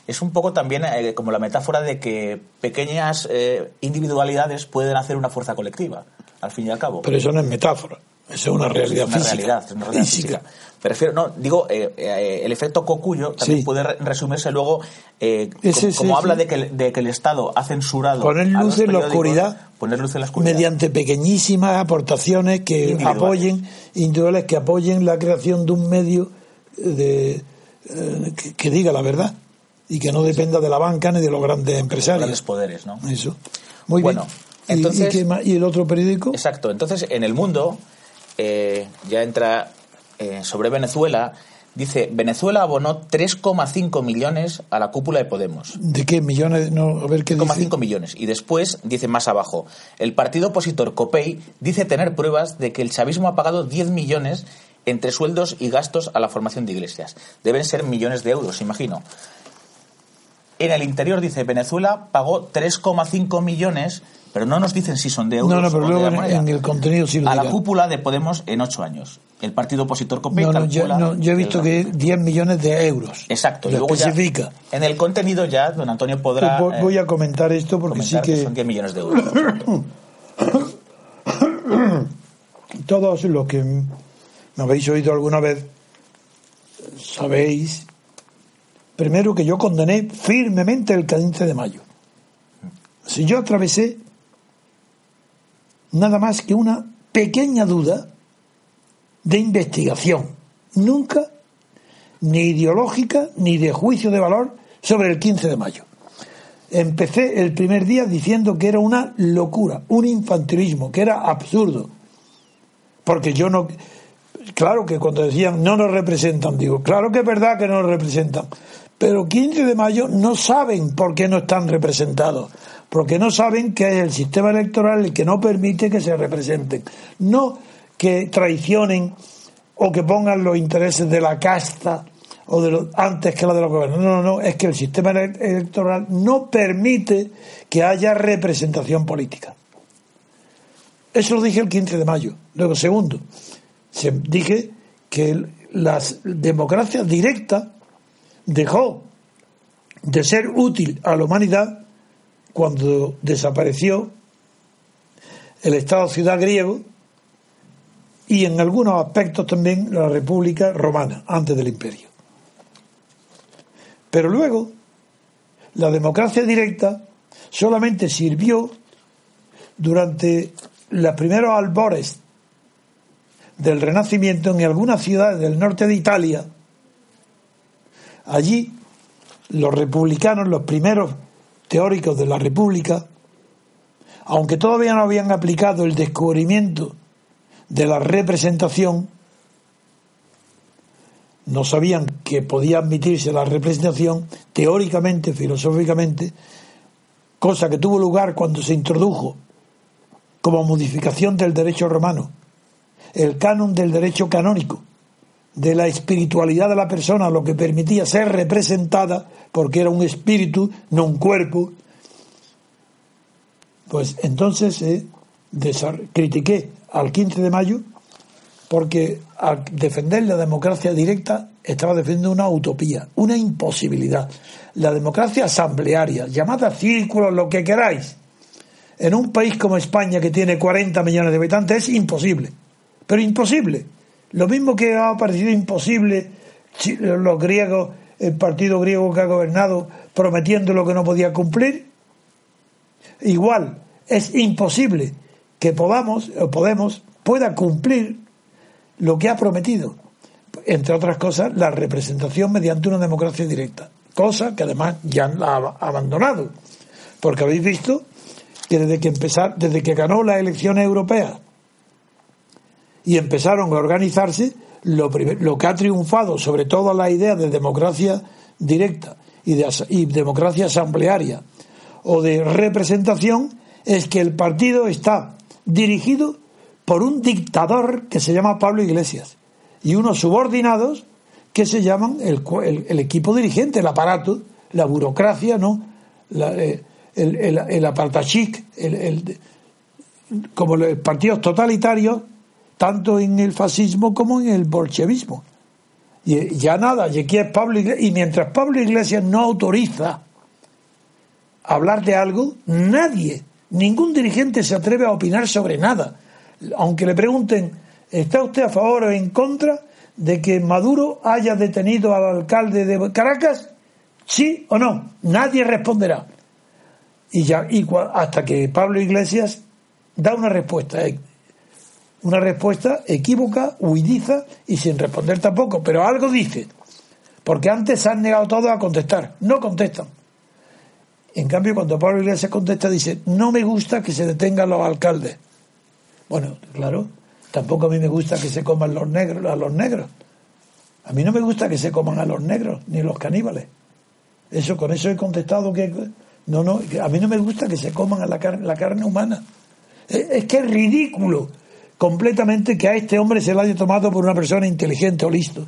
[SPEAKER 2] Es un poco también eh, como la metáfora de que pequeñas eh, individualidades pueden hacer una fuerza colectiva, al fin y al cabo.
[SPEAKER 3] Pero eso no es metáfora, eso es una realidad
[SPEAKER 2] una
[SPEAKER 3] física.
[SPEAKER 2] realidad, una realidad
[SPEAKER 3] física.
[SPEAKER 2] física. Me refiero, no, digo, eh, eh, el efecto cocuyo también
[SPEAKER 3] Sí.
[SPEAKER 2] puede re- resumirse luego, eh,
[SPEAKER 3] Ese,
[SPEAKER 2] como habla de que, el- de que el Estado ha censurado.
[SPEAKER 3] Poner
[SPEAKER 2] los
[SPEAKER 3] luz en la oscuridad.
[SPEAKER 2] Poner luz en la oscuridad.
[SPEAKER 3] mediante pequeñísimas aportaciones que
[SPEAKER 2] Individuales.
[SPEAKER 3] apoyen individuales que apoyen la creación de un medio de eh, que, que diga la verdad y que no dependa de la banca ni de los grandes empresarios
[SPEAKER 2] grandes poderes, ¿no?
[SPEAKER 3] eso muy
[SPEAKER 2] Bueno,
[SPEAKER 3] bien ¿Y-
[SPEAKER 2] entonces-
[SPEAKER 3] ¿Y, qué más? ¿Y el otro periódico
[SPEAKER 2] Exacto. Entonces, en el mundo, eh, ya entra eh, sobre Venezuela, dice, Venezuela abonó 3,5 millones a la cúpula de Podemos.
[SPEAKER 3] de qué millones no a ver qué dice
[SPEAKER 2] 3,5 millones. Y después, dice más abajo, el partido opositor COPEI dice tener pruebas de que el chavismo ha pagado 10 millones entre sueldos y gastos a la formación de iglesias. Deben ser millones de euros, imagino. En el interior dice Venezuela pagó 3,5 millones, pero no nos dicen si son de euros
[SPEAKER 3] no no pero
[SPEAKER 2] o
[SPEAKER 3] luego en, el contenido sí lo
[SPEAKER 2] a la cúpula de Podemos en ocho años. El partido opositor COPEI
[SPEAKER 3] no, no, yo,
[SPEAKER 2] calcula
[SPEAKER 3] no, yo he visto
[SPEAKER 2] el-
[SPEAKER 3] que 10 millones de euros
[SPEAKER 2] Exacto. Y
[SPEAKER 3] lo
[SPEAKER 2] ya,
[SPEAKER 3] especifica
[SPEAKER 2] en el contenido ya, don Antonio podrá
[SPEAKER 3] Pues voy,
[SPEAKER 2] eh,
[SPEAKER 3] voy a comentar esto porque sí
[SPEAKER 2] que...
[SPEAKER 3] que
[SPEAKER 2] son 10 millones de euros.
[SPEAKER 3] todos los que me habéis oído alguna vez sabéis primero que yo condené firmemente el 15 de mayo. Si yo atravesé nada más que una pequeña duda de investigación, nunca ni ideológica ni de juicio de valor sobre el 15 de mayo. Empecé el primer día diciendo que era una locura, un infantilismo, que era absurdo. Porque yo no. Claro que cuando decían no nos representan, digo, claro que es verdad que no nos representan. Pero 15 de mayo no saben por qué no están representados. Porque no saben que es el sistema electoral el que no permite que se representen. No que traicionen o que pongan los intereses de la casta o de antes que la de los gobiernos. No, no, no, es que el sistema ele- electoral no permite que haya representación política. Eso lo dije el 15 de mayo. Luego, segundo, se, dije que las democracias directas dejó de ser útil a la humanidad cuando desapareció el Estado ciudad griego y en algunos aspectos también la República Romana, antes del Imperio. Pero luego, la democracia directa solamente sirvió durante los primeros albores del Renacimiento en algunas ciudades del norte de Italia. Allí, los republicanos, los primeros teóricos de la República, aunque todavía no habían aplicado el descubrimiento de la representación, no sabían que podía admitirse la representación teóricamente, filosóficamente, cosa que tuvo lugar cuando se introdujo como modificación del derecho romano, el canon del derecho canónico, de la espiritualidad de la persona, lo que permitía ser representada porque era un espíritu, no un cuerpo. Pues entonces eh, critiqué al 15 de mayo porque al defender la democracia directa estaba defendiendo una utopía, una imposibilidad. La democracia asamblearia, llamada círculos, lo que queráis, en un país como España que tiene 40 millones de habitantes es imposible, pero imposible. Lo mismo que ha parecido imposible si los griegos, el partido griego que ha gobernado prometiendo lo que no podía cumplir, igual es imposible que podamos o Podemos pueda cumplir lo que ha prometido, entre otras cosas la representación mediante una democracia directa, cosa que además ya la ha abandonado, porque habéis visto que desde que empezar, desde que ganó las elecciones europeas y empezaron a organizarse, lo, lo que ha triunfado sobre todas las ideas de democracia directa y de y democracia asamblearia o de representación es que el partido está dirigido por un dictador que se llama Pablo Iglesias y unos subordinados que se llaman el, el- el equipo dirigente, el aparato, la burocracia, ¿no? La, eh, el, el, el- como los partidos totalitarios tanto en el fascismo como en el bolchevismo. Y ya nada, y es Pablo Iglesias, y mientras Pablo Iglesias no autoriza hablar de algo, nadie, ningún dirigente se atreve a opinar sobre nada. Aunque le pregunten, ¿está usted a favor o en contra de que Maduro haya detenido al alcalde de Caracas? ¿Sí o no? Nadie responderá. Y ya, y hasta que Pablo Iglesias da una respuesta, eh, una respuesta equívoca, huidiza y sin responder tampoco, pero algo dice. Porque antes se han negado todos a contestar, no contestan. En cambio, cuando Pablo Iglesias contesta, dice, no me gusta que se detengan los alcaldes. Bueno, claro, tampoco a mí me gusta que se coman los negros, a los negros. A mí no me gusta que se coman a los negros, ni los caníbales. Eso, con eso he contestado que no, no, a mí no me gusta que se coman a la carne, humana. Es, es que es ridículo completamente que a este hombre se lo haya tomado por una persona inteligente o listo.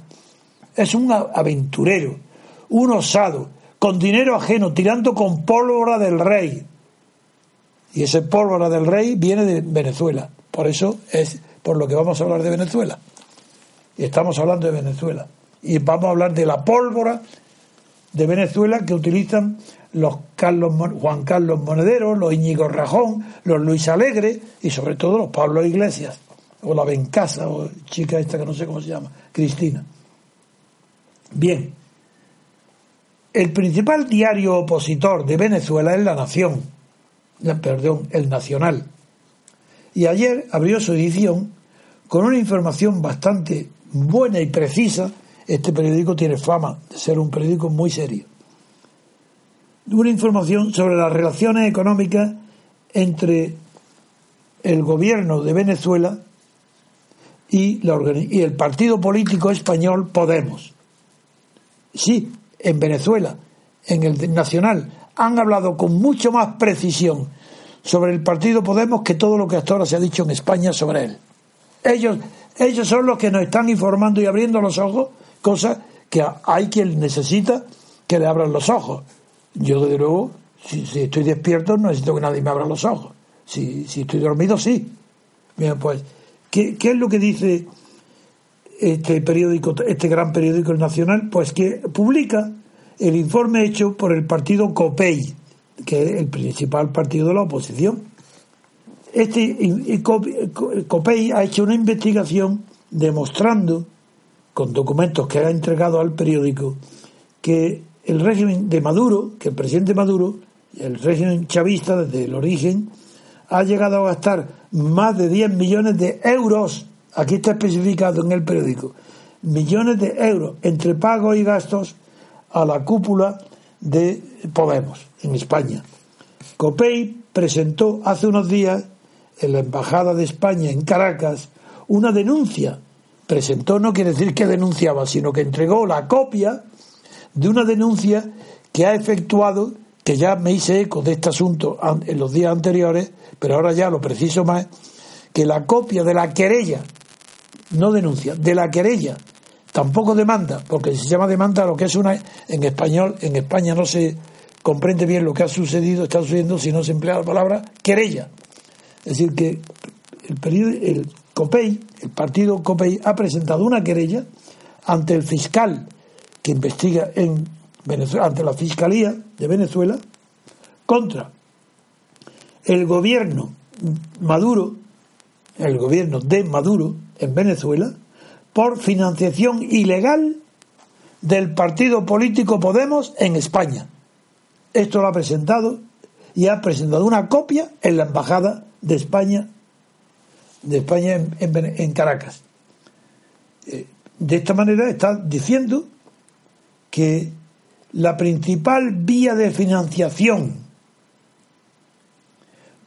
[SPEAKER 3] Es un aventurero, un osado, con dinero ajeno, tirando con pólvora del rey. Y ese pólvora del rey viene de Venezuela. Por eso es por lo que vamos a hablar de Venezuela. Y estamos hablando de Venezuela. Y vamos a hablar de la pólvora de Venezuela que utilizan los Carlos, Juan Carlos Monedero, los Íñigo Rajón, los Luis Alegre y sobre todo los Pablo Iglesias, o la Bencasa, o chica esta que no sé cómo se llama, Cristina. Bien, el principal diario opositor de Venezuela es La Nación, perdón, El Nacional. Y ayer abrió su edición con una información bastante buena y precisa. Este periódico tiene fama de ser un periódico muy serio. Una información sobre las relaciones económicas entre el gobierno de Venezuela y, el partido político español Podemos. Sí, en Venezuela, en el Nacional, han hablado con mucho más precisión sobre el partido Podemos que todo lo que hasta ahora se ha dicho en España sobre él. Ellos, ellos son los que nos están informando y abriendo los ojos, cosa que hay quien necesita que le abran los ojos. Yo, desde luego, si, estoy despierto, no necesito que nadie me abra los ojos. Si, si estoy dormido, sí. Bien, pues, ¿qué, ¿qué, es lo que dice este periódico, este gran periódico nacional, pues que publica el informe hecho por el partido COPEI, que es el principal partido de la oposición. Este COPEI ha hecho una investigación demostrando, con documentos que ha entregado al periódico, que el régimen de Maduro, que el presidente Maduro, el régimen chavista desde el origen, ha llegado a gastar más de 10 millones de euros aquí está especificado en el periódico, millones de euros entre pagos y gastos a la cúpula de Podemos en España. Copey presentó hace unos días en la Embajada de España en Caracas una denuncia. Presentó no quiere decir que denunciaba, sino que entregó la copia de una denuncia que ha efectuado, que ya me hice eco de este asunto en los días anteriores, pero ahora ya lo preciso más, que la copia de la querella no denuncia, de la querella, tampoco demanda, porque si se llama demanda lo que es una, en español, en España no se comprende bien lo que ha sucedido, está sucediendo si no se emplea la palabra querella. Es decir, que el, periodo, el COPEI, el partido COPEI, ha presentado una querella ante el fiscal que investiga en Venezuela, ante la Fiscalía de Venezuela, contra el gobierno Maduro, el gobierno de Maduro, en Venezuela por financiación ilegal del partido político Podemos en España. Esto lo ha presentado y ha presentado una copia en la embajada de España de España en, Caracas. Eh, de esta manera está diciendo que la principal vía de financiación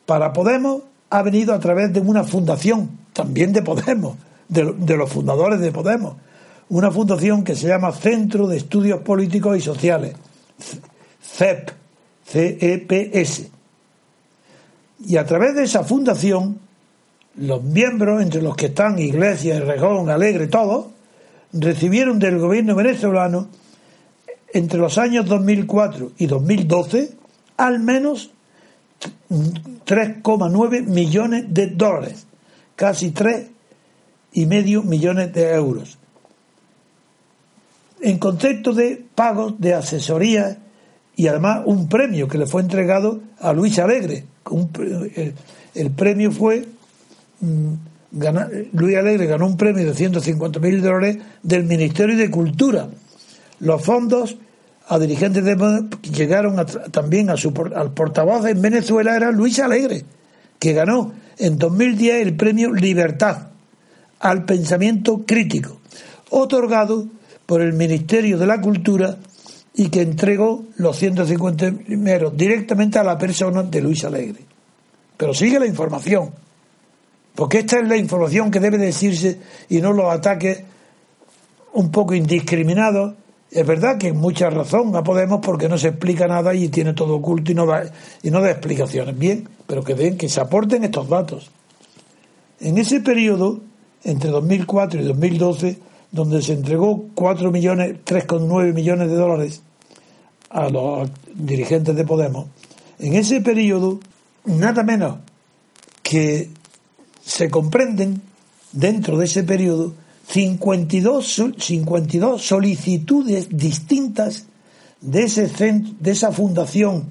[SPEAKER 3] para Podemos ha venido a través de una fundación también de Podemos, de, los fundadores de Podemos, una fundación que se llama Centro de Estudios Políticos y Sociales, CEP, CEPS. Y a través de esa fundación, los miembros, entre los que están Iglesias, Rejón, Alegre, todos, recibieron del gobierno venezolano entre los años 2004 y 2012 al menos 3,9 millones de dólares casi 3 y medio millones de euros. En concepto de pagos de asesoría y además un premio que le fue entregado a Luis Alegre. el, premio fue. Mm, Luis Alegre ganó un premio de 150 mil dólares del Ministerio de Cultura. Los fondos a dirigentes de llegaron también a su, al portavoz en Venezuela era Luis Alegre, que ganó en 2010 el premio Libertad al pensamiento crítico, otorgado por el Ministerio de la Cultura y que entregó los 150 primeros directamente a la persona de Luis Alegre. Pero sigue la información, porque esta es la información que debe decirse y no los ataques un poco indiscriminados es verdad que mucha razón a Podemos porque no se explica nada y tiene todo oculto y no da, y no da explicaciones. Bien, pero que ven que se aporten estos datos. En ese periodo, entre 2004 y 2012, donde se entregó 4 millones, 3,9 millones de dólares a los dirigentes de Podemos, en ese periodo, nada menos que se comprenden dentro de ese periodo 52, 52 solicitudes distintas de, ese de esa fundación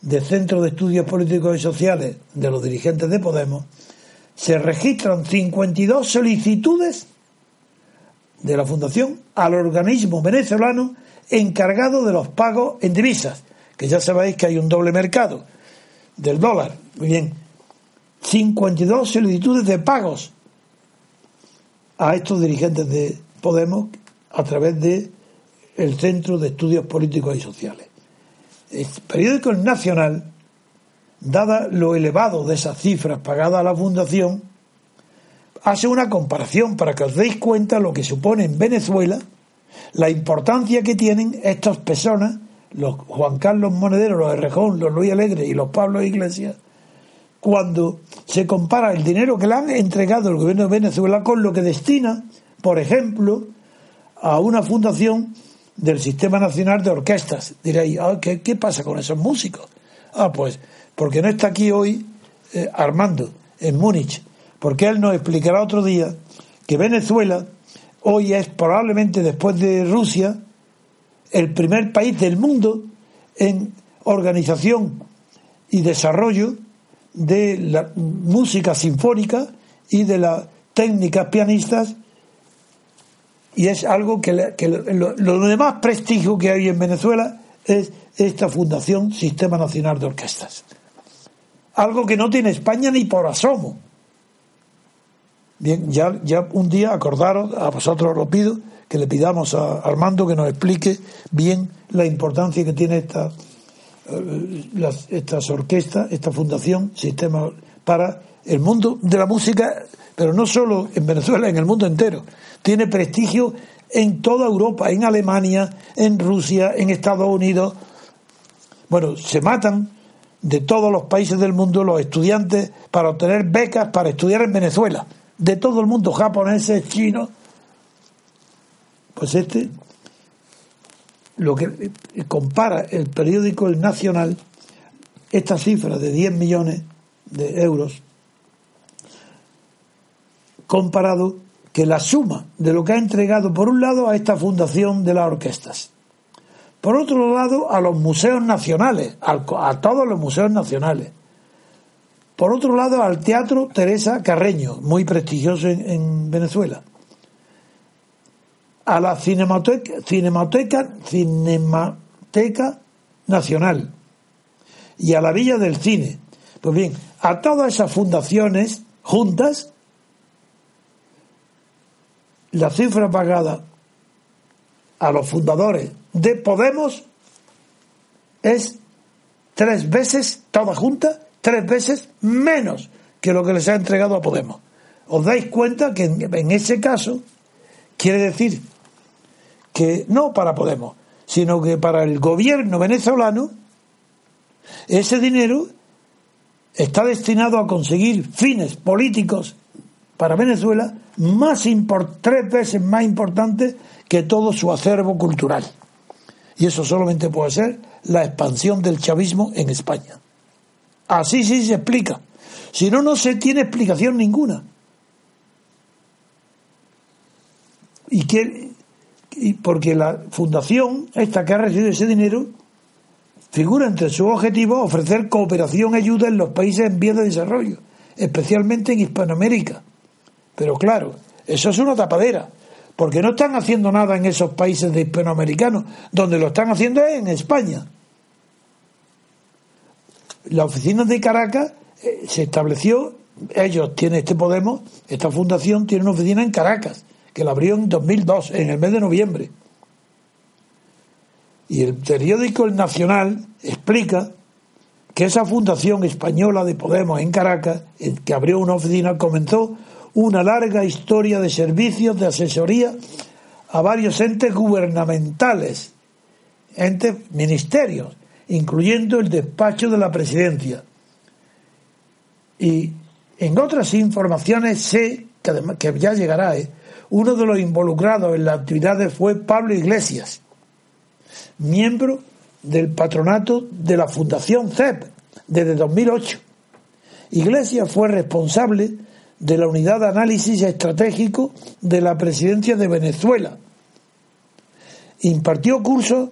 [SPEAKER 3] de Centro de Estudios Políticos y Sociales de los dirigentes de Podemos, se registran 52 solicitudes de la fundación al organismo venezolano encargado de los pagos en divisas, que ya sabéis que hay un doble mercado del dólar. Muy bien, 52 solicitudes de pagos a estos dirigentes de Podemos a través de el Centro de Estudios Políticos y Sociales. El periódico Nacional, dada lo elevado de esas cifras pagadas a la Fundación, hace una comparación para que os deis cuenta lo que supone en Venezuela la importancia que tienen estas personas, los Juan Carlos Monedero, los Errejón, los Luis Alegre y los Pablo Iglesias, cuando se compara el dinero que le han entregado el gobierno de Venezuela con lo que destina, por ejemplo, a una fundación del Sistema Nacional de Orquestas. Diréis, ah, ¿qué, pasa con esos músicos? Ah, pues, porque no está aquí hoy eh, Armando, en Múnich, porque él nos explicará otro día que Venezuela hoy es probablemente después de Rusia el primer país del mundo en organización y desarrollo de la música sinfónica y de las técnicas pianistas y es algo que, lo, lo, de más prestigio que hay en Venezuela es esta fundación Sistema Nacional de Orquestas. Algo que no tiene España ni por asomo. Bien ya, ya un día acordaros a vosotros lo pido que le pidamos a Armando que nos explique bien la importancia que tiene esta estas orquestas, esta fundación, sistema para el mundo de la música, pero no solo en Venezuela, en el mundo entero. Tiene prestigio en toda Europa, en Alemania, en Rusia, en Estados Unidos. Bueno, se matan de todos los países del mundo los estudiantes para obtener becas para estudiar en Venezuela. De todo el mundo, japoneses, chinos. Pues este lo que compara el periódico El Nacional, esta cifra de 10 millones de euros, comparado que la suma de lo que ha entregado por un lado a esta fundación de las orquestas, por otro lado a los museos nacionales, a todos los museos nacionales, por otro lado al Teatro Teresa Carreño, muy prestigioso en Venezuela, a la Cinemateca, Cinemateca, Cinemateca Nacional y a la Villa del Cine. Pues bien, a todas esas fundaciones juntas, la cifra pagada a los fundadores de Podemos es tres veces, toda junta, tres veces menos que lo que les ha entregado a Podemos. ¿Os dais cuenta que en ese caso quiere decir que no para Podemos, sino que para el gobierno venezolano, ese dinero está destinado a conseguir fines políticos para Venezuela más tres veces más importantes que todo su acervo cultural. Y eso solamente puede ser la expansión del chavismo en España. Así sí se explica. Si no, no se tiene explicación ninguna. que, y porque la fundación, esta que ha recibido ese dinero, figura entre sus objetivos ofrecer cooperación y ayuda en los países en vías de desarrollo, especialmente en Hispanoamérica. Pero claro, eso es una tapadera, porque no están haciendo nada en esos países de hispanoamericanos, donde lo están haciendo es en España. La oficina de Caracas eh, se estableció, ellos tienen este Podemos, esta fundación tiene una oficina en Caracas, que la abrió en 2002, en el mes de noviembre. Y el periódico El Nacional explica que esa fundación española de Podemos en Caracas, que abrió una oficina, comenzó una larga historia de servicios de asesoría a varios entes gubernamentales, entes ministerios, incluyendo el despacho de la presidencia. Y en otras informaciones sé, que, que ya llegará, ¿eh? Uno de los involucrados en las actividades fue Pablo Iglesias, miembro del patronato de la Fundación CEP desde 2008. Iglesias fue responsable de la unidad de análisis estratégico de la presidencia de Venezuela. Impartió cursos,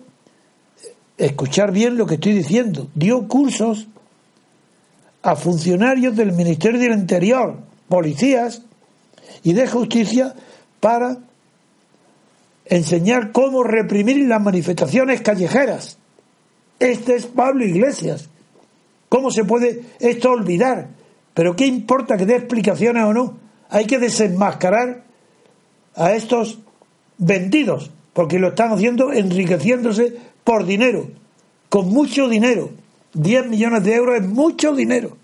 [SPEAKER 3] escuchar bien lo que estoy diciendo, dio cursos a funcionarios del Ministerio del Interior, policías y de justicia para enseñar cómo reprimir las manifestaciones callejeras. Este es Pablo Iglesias. ¿Cómo se puede esto olvidar? Pero ¿qué importa que dé explicaciones o no? Hay que desenmascarar a estos vendidos, porque lo están haciendo enriqueciéndose por dinero, con mucho dinero. 10 millones de euros es mucho dinero.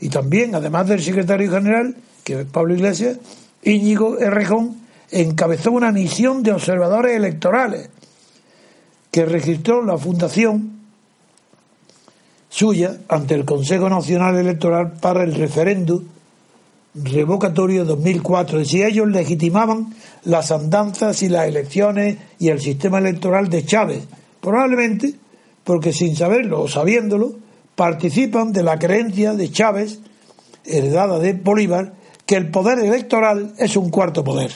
[SPEAKER 3] Y también, además del secretario general, que es Pablo Iglesias, Íñigo Errejón encabezó una misión de observadores electorales que registró la fundación suya ante el Consejo Nacional Electoral para el referendo revocatorio 2004, de si ellos legitimaban las andanzas y las elecciones y el sistema electoral de Chávez, probablemente porque sin saberlo o sabiéndolo, participan de la creencia de Chávez, heredada de Bolívar, que el poder electoral es un cuarto poder.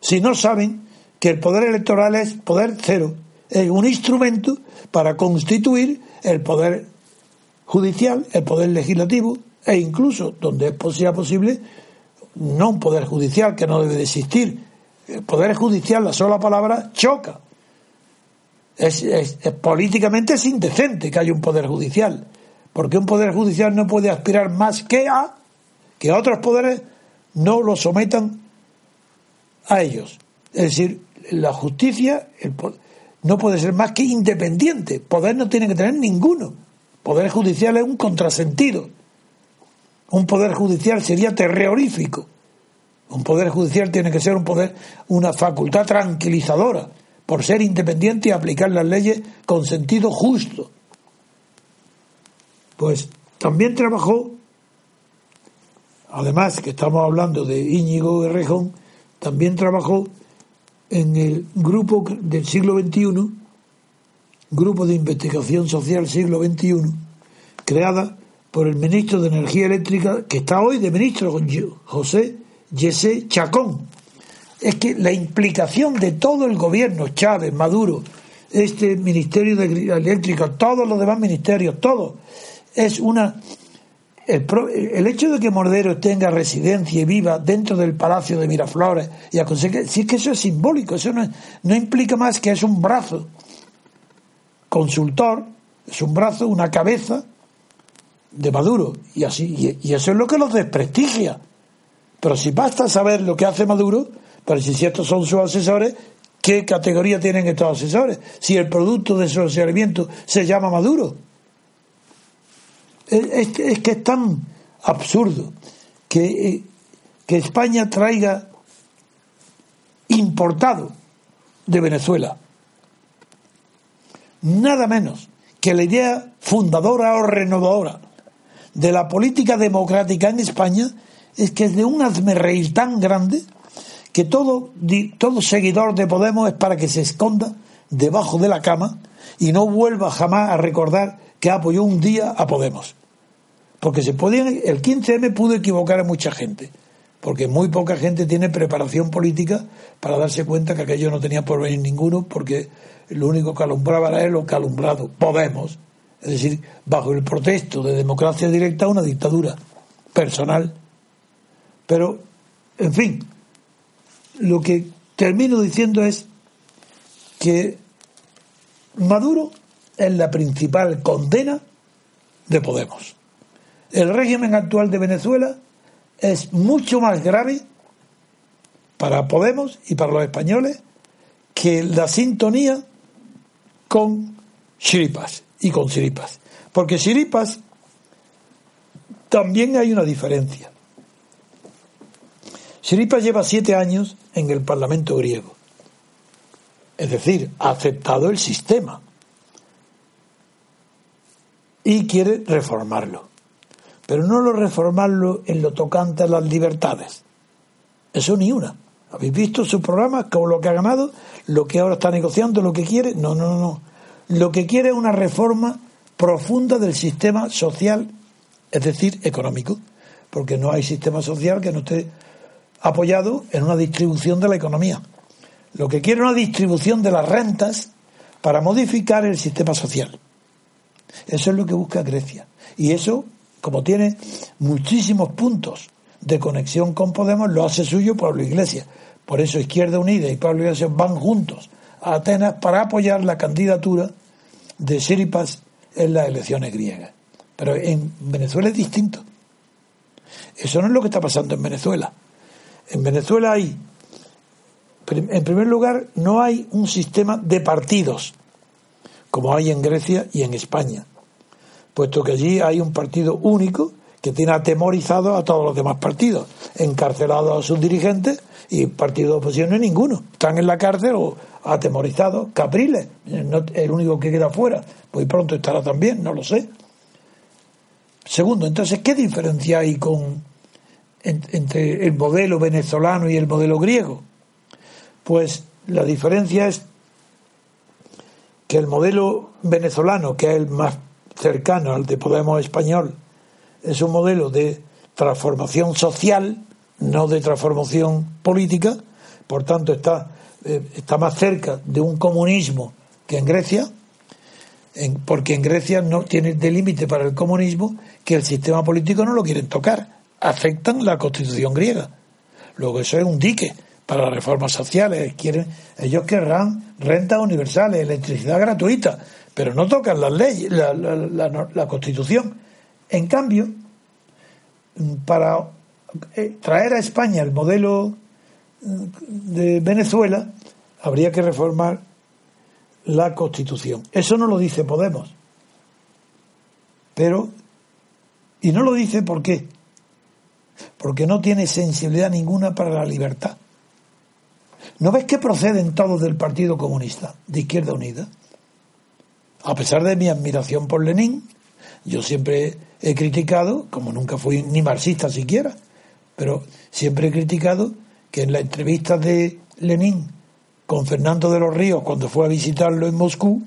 [SPEAKER 3] Si no saben que el poder electoral es poder cero, es un instrumento para constituir el poder judicial, el poder legislativo e incluso, donde sea posible, no un poder judicial que no debe de existir. El poder judicial, la sola palabra, choca. Es, políticamente es indecente que haya un poder judicial, porque un poder judicial no puede aspirar más que a que otros poderes no lo sometan a ellos. Es decir, la justicia no puede ser más que independiente. Poder no tiene que tener ninguno. Poder judicial es un contrasentido. Un poder judicial sería terrorífico. Un poder judicial tiene que ser un poder, una facultad tranquilizadora, por ser independiente y aplicar las leyes con sentido justo. Pues también trabajó además que estamos hablando de Íñigo Errejón, también trabajó en el grupo del siglo XXI, Grupo de Investigación Social Siglo XXI, creada por el ministro de Energía Eléctrica, que está hoy de ministro, José Yese Chacón. Es que la implicación de todo el gobierno, Chávez, Maduro, este Ministerio de Eléctrica, todos los demás ministerios, todo, es una el, hecho de que Mordero tenga residencia y viva dentro del Palacio de Miraflores y aconseje, si es que eso es simbólico, eso no, no implica más que es un brazo consultor, es un brazo, una cabeza de Maduro, y así, y, eso es lo que los desprestigia. Pero si basta saber lo que hace Maduro, pero si estos son sus asesores, ¿qué categoría tienen estos asesores? Si el producto de su asesoramiento se llama Maduro. Es, que es tan absurdo que, eh, que España traiga importado de Venezuela. Nada menos que la idea fundadora o renovadora de la política democrática en España es que es de un reír tan grande que todo, todo seguidor de Podemos es para que se esconda debajo de la cama y no vuelva jamás a recordar que apoyó un día a Podemos. Porque se podían, el 15M pudo equivocar a mucha gente, porque muy poca gente tiene preparación política para darse cuenta que aquello no tenía por venir ninguno, porque lo único que alumbraba era lo que alumbrado Podemos, es decir, bajo el protesto de democracia directa, una dictadura personal. Pero, en fin, lo que termino diciendo es que Maduro es la principal condena de Podemos. El régimen actual de Venezuela es mucho más grave para Podemos y para los españoles que la sintonía con Chiripas y con Chiripas. Porque Chiripas también hay una diferencia. Chiripas lleva siete años en el Parlamento griego. Es decir, ha aceptado el sistema y quiere reformarlo. Pero no lo reformarlo en lo tocante a las libertades. Eso ni una. ¿Habéis visto su programa? Con lo que ha ganado, lo que ahora está negociando, lo que quiere. No, no, no. Lo que quiere es una reforma profunda del sistema social, es decir, económico. Porque no hay sistema social que no esté apoyado en una distribución de la economía. Lo que quiere es una distribución de las rentas para modificar el sistema social. Eso es lo que busca Grecia. Y eso, como tiene muchísimos puntos de conexión con Podemos, lo hace suyo Pablo Iglesias. Por eso Izquierda Unida y Pablo Iglesias van juntos a Atenas para apoyar la candidatura de Siripas en las elecciones griegas. Pero en Venezuela es distinto. Eso no es lo que está pasando en Venezuela. En Venezuela hay, en primer lugar, no hay un sistema de partidos como hay en Grecia y en España, puesto que allí hay un partido único que tiene atemorizado a todos los demás partidos, encarcelado a sus dirigentes y partido de oposición no ninguno. Están en la cárcel o atemorizados. Capriles, el único que queda fuera, pues pronto estará también, no lo sé. Segundo, entonces, ¿qué diferencia hay con entre el modelo venezolano y el modelo griego? Pues la diferencia es que el modelo venezolano, que es el más cercano al de Podemos español, es un modelo de transformación social, no de transformación política, por tanto está, eh, está más cerca de un comunismo que en Grecia, porque en Grecia no tiene de límite para el comunismo que el sistema político no lo quieren tocar, afectan la constitución griega. Luego eso es un dique, para las reformas sociales. Quieren, ellos querrán rentas universales, electricidad gratuita, pero no tocan las leyes, la, la, Constitución. En cambio, para eh, traer a España el modelo mm, de Venezuela, habría que reformar la Constitución. Eso no lo dice Podemos. Pero, y no lo dice ¿por qué? Porque no tiene sensibilidad ninguna para la libertad. ¿No ves que proceden todos del Partido Comunista, de Izquierda Unida? A pesar de mi admiración por Lenin, yo siempre he criticado, como nunca fui ni marxista siquiera, pero siempre he criticado que en la entrevista de Lenin con Fernando de los Ríos cuando fue a visitarlo en Moscú,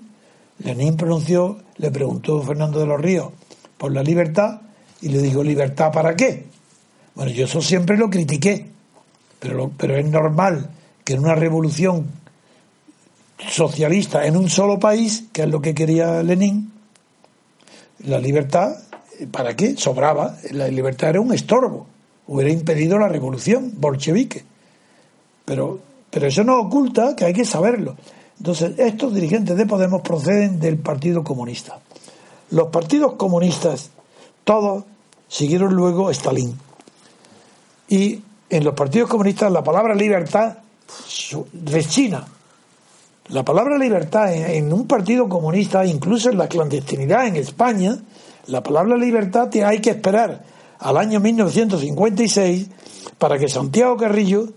[SPEAKER 3] Lenin pronunció, le preguntó a Fernando de los Ríos por la libertad y le dijo, ¿libertad para qué? Bueno, yo eso siempre lo critiqué, pero, pero es normal que en una revolución socialista en un solo país, que es lo que quería Lenin, la libertad, ¿para qué? Sobraba. La libertad era un estorbo. Hubiera impedido la revolución bolchevique. Pero, pero eso no oculta que hay que saberlo. Entonces, estos dirigentes de Podemos proceden del Partido Comunista. Los partidos comunistas, todos siguieron luego Stalin. Y en los partidos comunistas la palabra libertad de China. La palabra libertad en un partido comunista, incluso en la clandestinidad en España, la palabra libertad hay que esperar al año 1956 para que Santiago Carrillo,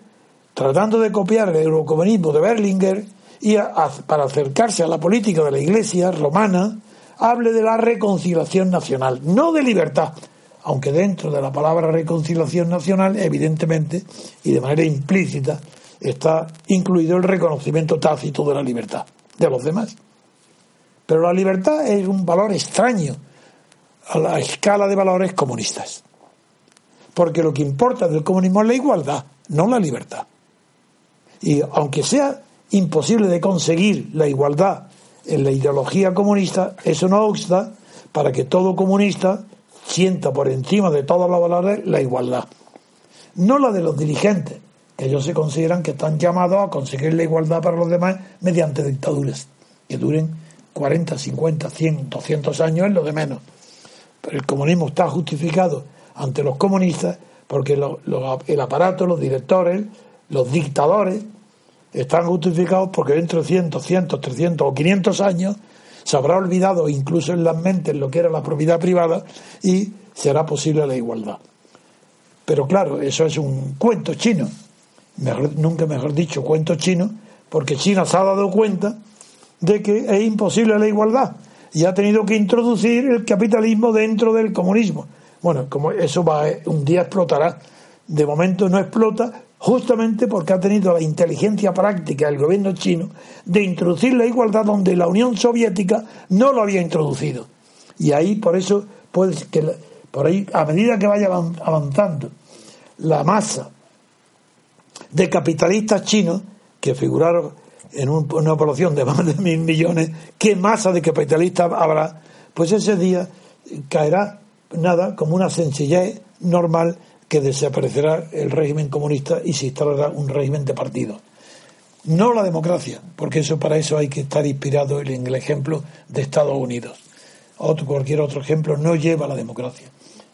[SPEAKER 3] tratando de copiar el eurocomunismo de Berlinger y para acercarse a la política de la Iglesia romana, hable de la reconciliación nacional, no de libertad, aunque dentro de la palabra reconciliación nacional, evidentemente, y de manera implícita, está incluido el reconocimiento tácito de la libertad de los demás. Pero la libertad es un valor extraño a la escala de valores comunistas. porque lo que importa del comunismo es la igualdad, no la libertad. Y aunque sea imposible de conseguir la igualdad en la ideología comunista, eso no obsta para que todo comunista sienta por encima de todos los valores la igualdad. No la de los dirigentes, ellos se consideran que están llamados a conseguir la igualdad para los demás mediante dictaduras que duren 40, 50, 100, 200 años es lo de menos. Pero el comunismo está justificado ante los comunistas porque el aparato, los directores, los dictadores, están justificados porque dentro de 100, 200, 300 o 500 años se habrá olvidado incluso en las mentes lo que era la propiedad privada y será posible la igualdad. Pero claro, eso es un cuento chino, nunca mejor dicho cuento chino, porque China se ha dado cuenta de que es imposible la igualdad y ha tenido que introducir el capitalismo dentro del comunismo. Bueno, como eso va, un día explotará. De momento no explota justamente porque ha tenido la inteligencia práctica del gobierno chino de introducir la igualdad donde la Unión Soviética no lo había introducido. Y ahí, por eso, puede que por ahí, a medida que vaya avanzando la masa de capitalistas chinos que figuraron en una población de más de mil millones, ¿qué masa de capitalistas habrá? Pues ese día caerá nada como una sencillez normal que desaparecerá el régimen comunista y se instalará un régimen de partido. No la democracia, porque eso para eso hay que estar inspirado en el ejemplo de Estados Unidos. Otro, cualquier otro ejemplo no lleva a la democracia.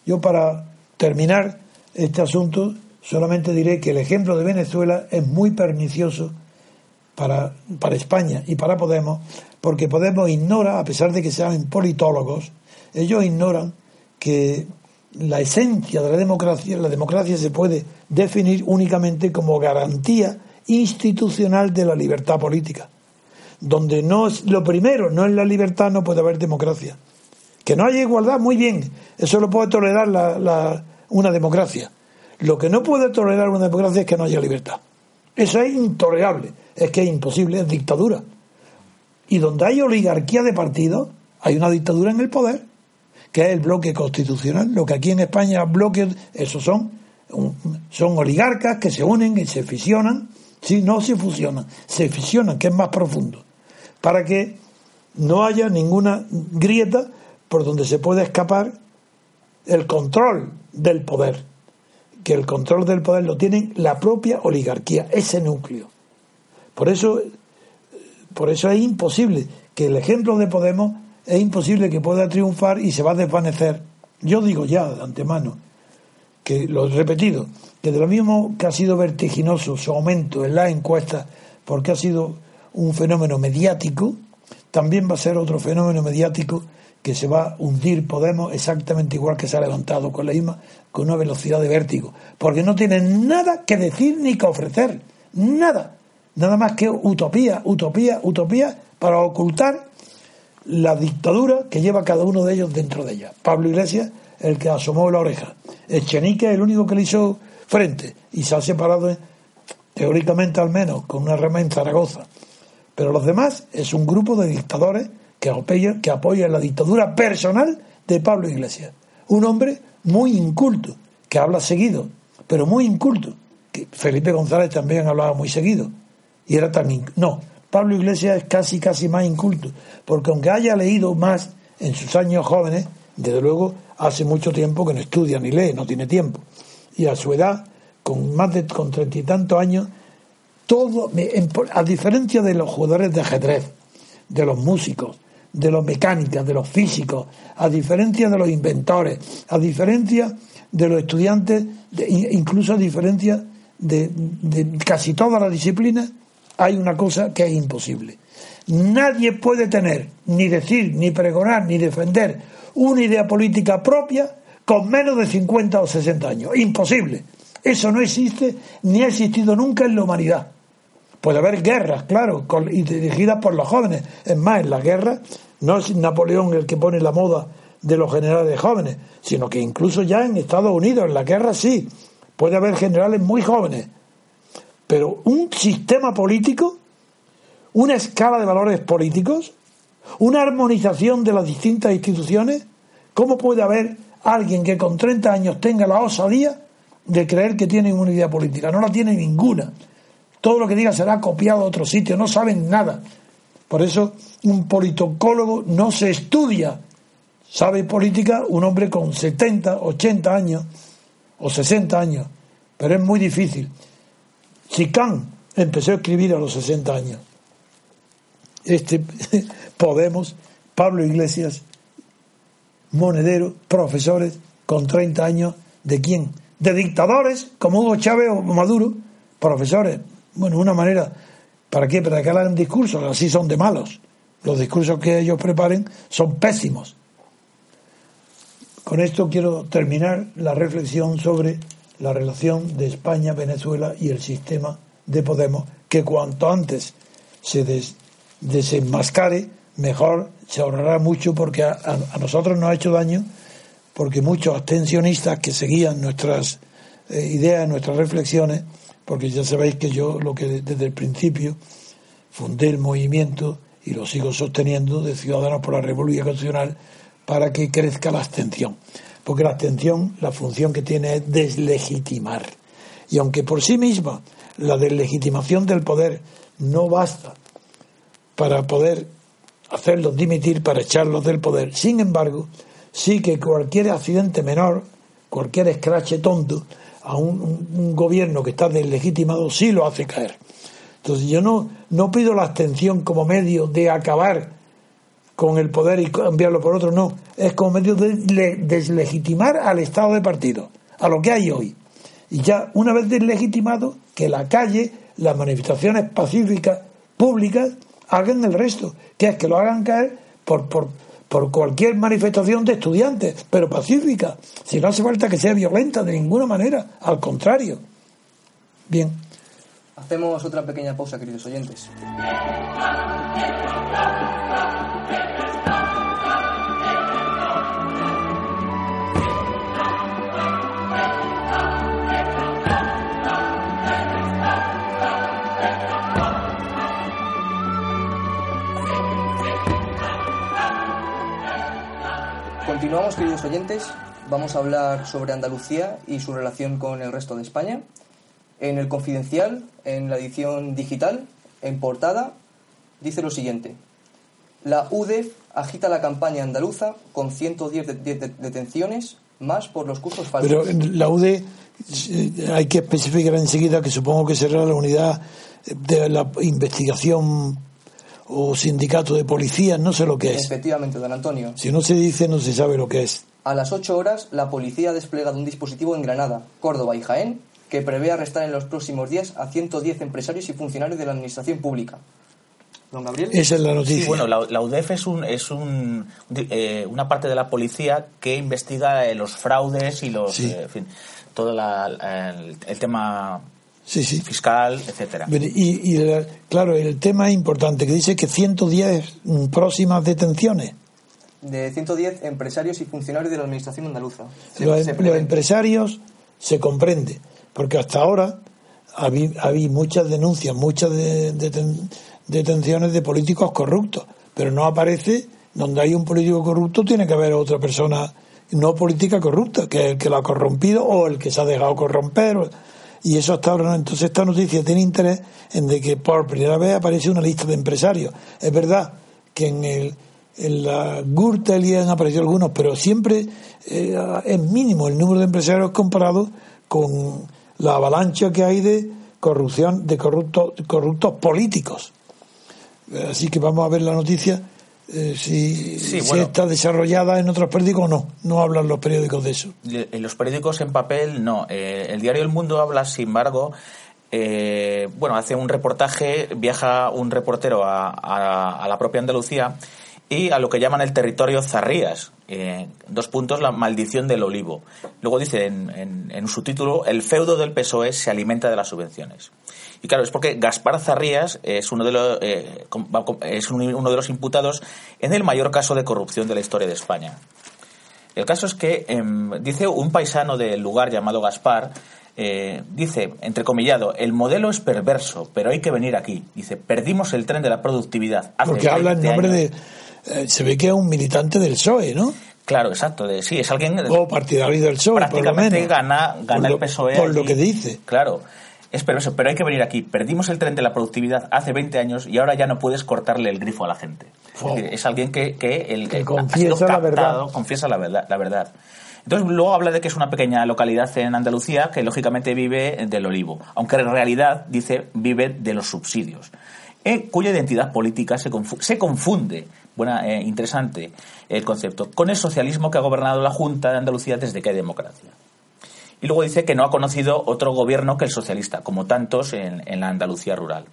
[SPEAKER 3] Yo para terminar este asunto solamente diré que el ejemplo de Venezuela es muy pernicioso para, para España y para Podemos, porque Podemos ignora, a pesar de que sean politólogos, ellos ignoran que la esencia de la democracia, la democracia se puede definir únicamente como garantía institucional de la libertad política. Donde no es lo primero, no es la libertad, no puede haber democracia. Que no haya igualdad, muy bien, eso lo puede tolerar la, una democracia. Lo que no puede tolerar una democracia es que no haya libertad. Eso es intolerable es que es imposible, es dictadura. Y donde hay oligarquía de partidos, hay una dictadura en el poder, que es el bloque constitucional. Lo que aquí en España bloques, esos son, son oligarcas que se unen y se fisionan. Si no se fusionan, se fisionan, que es más profundo, para que no haya ninguna grieta por donde se pueda escapar el control del poder, que el control del poder lo tiene la propia oligarquía, ese núcleo. Por eso, por eso es imposible que el ejemplo de Podemos es imposible que pueda triunfar y se va a desvanecer. Yo digo ya de antemano que lo he repetido, que de lo mismo que ha sido vertiginoso su aumento en las encuestas porque ha sido un fenómeno mediático, también va a ser otro fenómeno mediático que se va a hundir Podemos exactamente igual que se ha levantado con la misma, con una velocidad de vértigo, porque no tienen nada que decir ni que ofrecer, nada nada más que utopía, utopía, utopía para ocultar la dictadura que lleva cada uno de ellos dentro de ella. Pablo Iglesias, el que asomó la oreja. Echenique el único que le hizo frente y se ha separado, teóricamente al menos, con una rama en Zaragoza. Pero los demás es un grupo de dictadores que apoyan la dictadura personal de Pablo Iglesias. Un hombre muy inculto, que habla seguido, pero muy inculto. Que Felipe González también hablaba muy seguido y era tan... No, Pablo Iglesias es casi, casi más inculto, porque aunque haya leído más en sus años jóvenes, desde luego hace mucho tiempo que no estudia ni lee, no tiene tiempo. Y a su edad, con más de treinta y tantos años, todo, a diferencia de los jugadores de ajedrez, de los músicos, de los mecánicos, de los físicos, a diferencia de los inventores, a diferencia de los estudiantes, incluso a diferencia de, de casi todas las disciplinas, hay una cosa que es imposible. Nadie puede tener, ni decir, ni pregonar, ni defender una idea política propia con menos de 50 o 60 años. Imposible. Eso no existe ni ha existido nunca en la humanidad. Puede haber guerras, claro, y dirigidas por los jóvenes. Es más, en las guerras no es Napoleón el que pone la moda de los generales jóvenes, sino que incluso ya en Estados Unidos, en la guerra sí, puede haber generales muy jóvenes pero un sistema político, una escala de valores políticos, una armonización de las distintas instituciones, ¿cómo puede haber alguien que con 30 años tenga la osadía de creer que tienen una idea política. No la tienen ninguna. Todo lo que diga será copiado a otro sitio. No saben nada. Por eso un politocólogo no se estudia. Sabe política un hombre con 70, 80 años o 60 años. Pero es muy difícil. Si empezó a escribir a los 60 años, este Podemos, Pablo Iglesias, Monedero, profesores con 30 años, ¿de quién? De dictadores como Hugo Chávez o Maduro, profesores. Bueno, una manera, ¿para qué? Para que hagan discursos, así son de malos. Los discursos que ellos preparen son pésimos. Con esto quiero terminar la reflexión sobre la relación de España, Venezuela y el sistema de Podemos, que cuanto antes se desenmascare, mejor se ahorrará mucho porque a, nosotros nos ha hecho daño, porque muchos abstencionistas que seguían nuestras eh, ideas, nuestras reflexiones, porque ya sabéis que yo lo que desde el principio fundé el movimiento y lo sigo sosteniendo de Ciudadanos por la Revolución Constitucional para que crezca la abstención. Porque la abstención, la función que tiene es deslegitimar. Y aunque por sí misma la deslegitimación del poder no basta para poder hacerlos dimitir, para echarlos del poder, sin embargo, sí que cualquier accidente menor, cualquier escrache tonto, a un, gobierno que está deslegitimado sí lo hace caer. Entonces yo no, no pido la abstención como medio de acabar con el poder y cambiarlo por otro, no. Es como medio de deslegitimar al Estado de partido, a lo que hay hoy. Y ya una vez deslegitimado, que la calle, las manifestaciones pacíficas, públicas, hagan el resto, que es que lo hagan caer por, por, por cualquier manifestación de estudiantes, pero pacífica. Si no hace falta que sea violenta de ninguna manera, al contrario. Bien.
[SPEAKER 1] Hacemos otra pequeña pausa, queridos oyentes. Continuamos, queridos oyentes. Vamos a hablar sobre Andalucía y su relación con el resto de España. En el Confidencial, en la edición digital, en portada, dice lo siguiente. La UDEF agita la campaña andaluza con 110 detenciones más por los cursos falsos.
[SPEAKER 3] Pero la UDE hay que especificar enseguida que supongo que será la unidad de la investigación o sindicato de policías, no sé lo que es.
[SPEAKER 1] Efectivamente, don Antonio.
[SPEAKER 3] Si no se dice, no se sabe lo que es.
[SPEAKER 1] A las 8 horas, la policía ha desplegado un dispositivo en Granada, Córdoba y Jaén que prevé arrestar en los próximos días a 110 empresarios y funcionarios de la administración pública. Don Gabriel.
[SPEAKER 3] Esa es la noticia.
[SPEAKER 2] bueno, la, UDEF es, un, es un, eh, una parte de la policía que investiga eh, los fraudes y los. Eh, en fin, todo el tema sí, sí. fiscal, etcétera.
[SPEAKER 3] Y, claro, el tema es importante, que dice que 110 próximas detenciones.
[SPEAKER 1] De 110 empresarios y funcionarios de la Administración andaluza.
[SPEAKER 3] los, em, empresarios se comprende, porque hasta ahora había, había muchas denuncias, muchas detenciones de políticos corruptos, pero no aparece donde hay un político corrupto, tiene que haber otra persona no política corrupta, que es el que lo ha corrompido o el que se ha dejado corromper y eso hasta ahora no. Entonces esta noticia tiene interés en de que por primera vez aparece una lista de empresarios. Es verdad que en el en la Gürtel han aparecido algunos, pero siempre eh, es mínimo el número de empresarios comparado con la avalancha que hay de corrupción, de corruptos, corruptos políticos. Así que vamos a ver la noticia eh, si, está desarrollada en otros periódicos o no. No hablan los periódicos de eso.
[SPEAKER 2] En los periódicos en papel no. Eh, el diario El Mundo habla, sin embargo, eh, bueno, hace un reportaje, viaja un reportero a, la propia Andalucía y a lo que llaman el territorio Zarrías. dos puntos, la maldición del olivo. Luego dice en, en, su título, el feudo del PSOE se alimenta de las subvenciones. Y claro, es porque Gaspar Zarrías es uno de los, eh, es uno de los imputados en el mayor caso de corrupción de la historia de España. El caso es que, em, dice un paisano del lugar llamado Gaspar, eh, dice, entrecomillado, el modelo es perverso, pero hay que venir aquí. Dice, perdimos el tren de la productividad.
[SPEAKER 3] Porque habla en nombre de... Eh, se ve que es un militante del PSOE, ¿no?
[SPEAKER 2] Claro, exacto. De, sí, es alguien.
[SPEAKER 3] O partidario del PSOE,
[SPEAKER 2] prácticamente
[SPEAKER 3] por lo menos.
[SPEAKER 2] gana, gana
[SPEAKER 3] Por
[SPEAKER 2] el PSOE.
[SPEAKER 3] por lo que dice.
[SPEAKER 2] Claro. Es pero hay que venir aquí. Perdimos el tren de la productividad hace 20 años y ahora ya no puedes cortarle el grifo a la gente. Es, decir, es alguien que, que, el,
[SPEAKER 3] Que
[SPEAKER 2] ha
[SPEAKER 3] confiesa
[SPEAKER 2] sido
[SPEAKER 3] la verdad.
[SPEAKER 2] captado, confiesa la verdad, la verdad. Entonces luego habla de que es una pequeña localidad en Andalucía que lógicamente vive del olivo, aunque en realidad dice vive de los subsidios, eh, cuya identidad política se, confu- se confunde, buena, eh, interesante el concepto, con el socialismo que ha gobernado la Junta de Andalucía desde que hay democracia. Y luego dice que no ha conocido otro gobierno que el socialista, como tantos en, en la Andalucía rural.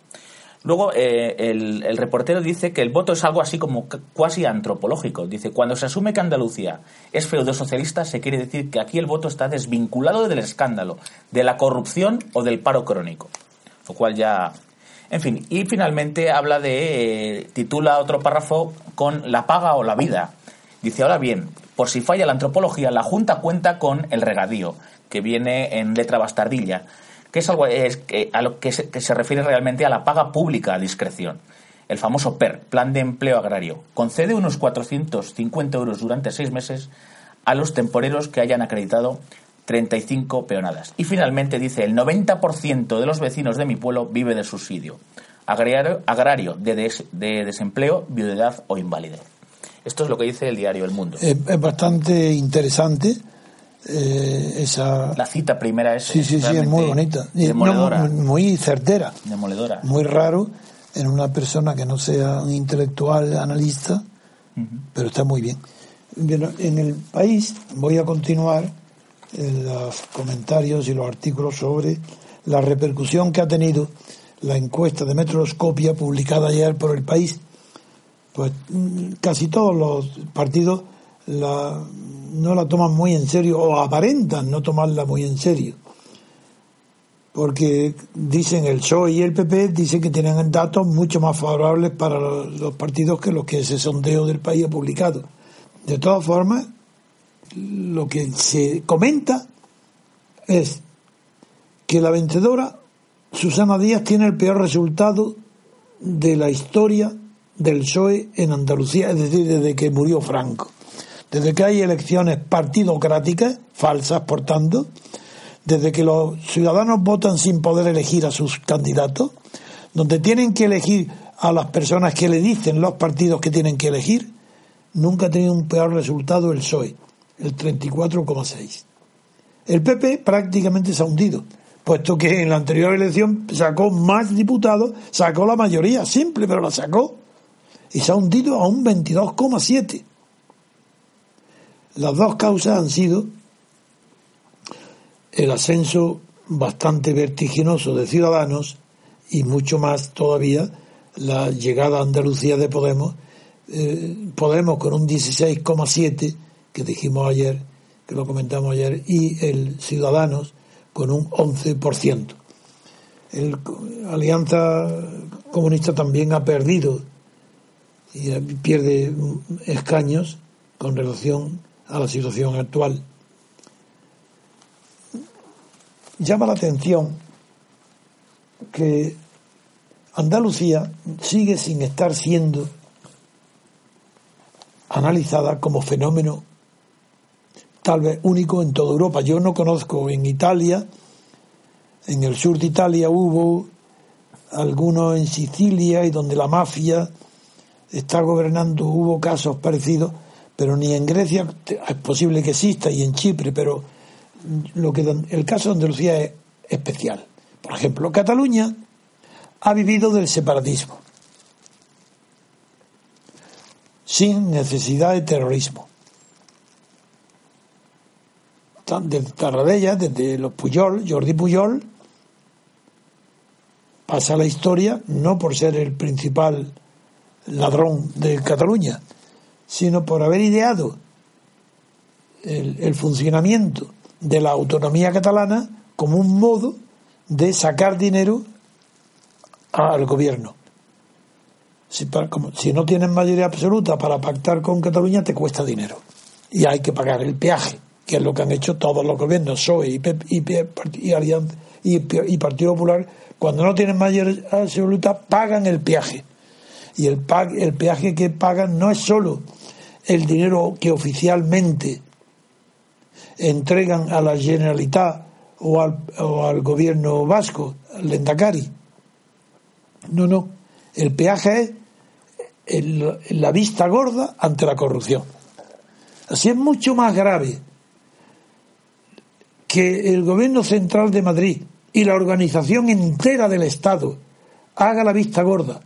[SPEAKER 2] Luego, eh, el, el reportero dice que el voto es algo así como cuasi antropológico. Dice, cuando se asume que Andalucía es feudo socialista, se quiere decir que aquí el voto está desvinculado del escándalo, de la corrupción o del paro crónico. Lo cual ya... En fin, y finalmente habla de... eh, titula otro párrafo con la paga o la vida. Dice, ahora bien, por si falla la antropología, la Junta cuenta con el regadío, que viene en letra bastardilla, que es algo que- se, refiere realmente a la paga pública a discreción. El famoso PER, Plan de Empleo Agrario, concede unos 450 euros durante seis meses a los temporeros que hayan acreditado 35 peonadas. Y finalmente dice, el 90% de los vecinos de mi pueblo vive del subsidio. Agrario, de, des- de desempleo, viudedad o invalidez. Esto es lo que dice el diario El Mundo.
[SPEAKER 3] Es, es bastante interesante eh, esa...
[SPEAKER 2] La cita primera es
[SPEAKER 3] Sí, sí, sí, es muy bonita. Y no,
[SPEAKER 2] Demoledora.
[SPEAKER 3] muy, muy certera.
[SPEAKER 2] demoledora.
[SPEAKER 3] Muy raro en una persona que no sea un intelectual analista, pero está muy bien. En el país voy a continuar en los comentarios y los artículos sobre la repercusión que ha tenido la encuesta de Metroscopia publicada ayer por el país. Pues mm, casi todos los partidos la- no la toman muy en serio o aparentan no tomarla muy en serio porque dicen el PSOE y el PP dicen que tienen datos mucho más favorables para los partidos que los que ese sondeo del país ha publicado. De todas formas, lo que se comenta es que la vencedora, Susana Díaz, tiene el peor resultado de la historia del PSOE en Andalucía, es decir, desde que murió Franco. Desde que hay elecciones partidocráticas, falsas por tanto, desde que los ciudadanos votan sin poder elegir a sus candidatos, donde tienen que elegir a las personas que le dicen los partidos que tienen que elegir, nunca ha tenido un peor resultado el PSOE, el 34,6. El PP prácticamente se ha hundido, puesto que en la anterior elección sacó más diputados, sacó la mayoría, simple, pero la sacó, y se ha hundido a un 22,7. Las dos causas han sido el ascenso bastante vertiginoso de Ciudadanos y mucho más todavía la llegada a Andalucía de Podemos. Eh, Podemos con un 16,7 que dijimos ayer, que lo comentamos ayer, y el Ciudadanos con un 11%. El Alianza Comunista también ha perdido y pierde escaños con relación a la situación actual. Llama la atención que Andalucía sigue sin estar siendo analizada como fenómeno tal vez único en toda Europa. Yo no conozco en Italia, en el sur de Italia hubo algunos en Sicilia y donde la mafia está gobernando hubo casos parecidos, pero ni en Grecia es posible que exista y en Chipre, pero lo que el caso de Andalucía es especial. Por ejemplo, Cataluña ha vivido del separatismo sin necesidad de terrorismo. Desde Tarradella, desde los Puyol, Jordi Puyol, pasa la historia no por ser el principal ladrón de Cataluña, sino por haber ideado el, funcionamiento de la autonomía catalana como un modo de sacar dinero al gobierno. Si, como, si no tienes mayoría absoluta para pactar con Cataluña, te cuesta dinero. Y hay que pagar el peaje, que es lo que han hecho todos los gobiernos, PSOE y, PEP, y, Alianza, y, y Partido Popular, cuando no tienen mayoría absoluta, pagan el peaje. Y el, el peaje que pagan no es solo el dinero que oficialmente entregan a la Generalitat o al, gobierno vasco, al Lendakari. No, no. El peaje es la vista gorda ante la corrupción. Así es mucho más grave que el gobierno central de Madrid y la organización entera del Estado haga la vista gorda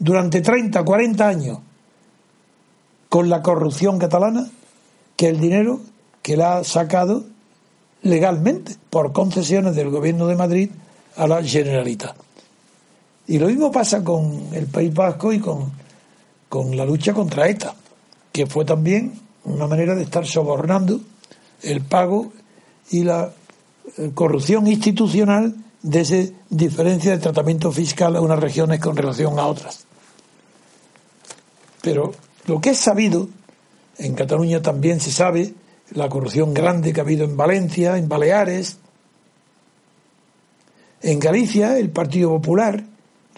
[SPEAKER 3] durante 30, 40 años con la corrupción catalana que el dinero que la ha sacado legalmente por concesiones del gobierno de Madrid a la Generalitat. Y lo mismo pasa con el País Vasco y con, con la lucha contra ETA, que fue también una manera de estar sobornando el pago y la eh, corrupción institucional de esa diferencia de tratamiento fiscal a unas regiones con relación a otras. Pero lo que es sabido, en Cataluña también se sabe, la corrupción grande que ha habido en Valencia, en Baleares, en Galicia, el Partido Popular,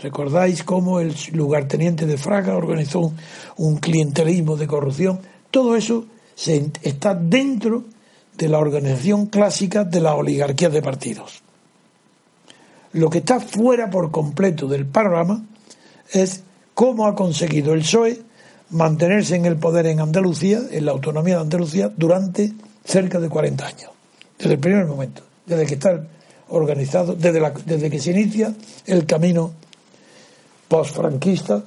[SPEAKER 3] recordáis cómo el lugarteniente de Fraga organizó un clientelismo de corrupción, todo eso se, está dentro de la organización clásica de la oligarquía de partidos. Lo que está fuera por completo del panorama es cómo ha conseguido el PSOE mantenerse en el poder en Andalucía, en la autonomía de Andalucía, durante cerca de 40 años, desde el primer momento, desde que está organizado, desde, desde que se inicia el camino postfranquista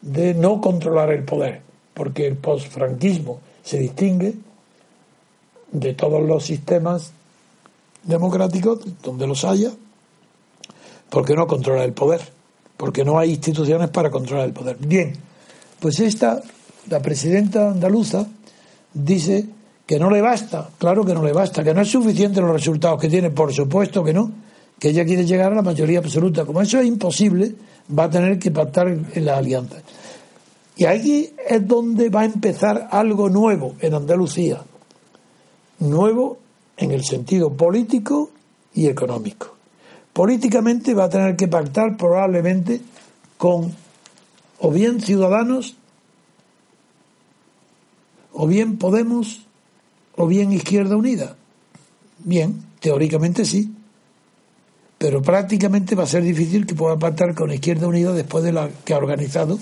[SPEAKER 3] de no controlar el poder, porque el postfranquismo se distingue de todos los sistemas democráticos, donde los haya, porque no controla el poder, porque no hay instituciones para controlar el poder. Bien, pues esta, la presidenta andaluza, dice que no le basta, claro que no le basta, que no es suficiente los resultados que tiene, por supuesto que no, que ella quiere llegar a la mayoría absoluta. Como eso es imposible, va a tener que pactar en la alianza. Y ahí es donde va a empezar algo nuevo en Andalucía. Nuevo en el sentido político y económico. Políticamente va a tener que pactar probablemente con o bien Ciudadanos, o bien Podemos, o bien Izquierda Unida. Bien, teóricamente sí, pero prácticamente va a ser difícil que pueda pactar con Izquierda Unida después de la que ha organizado,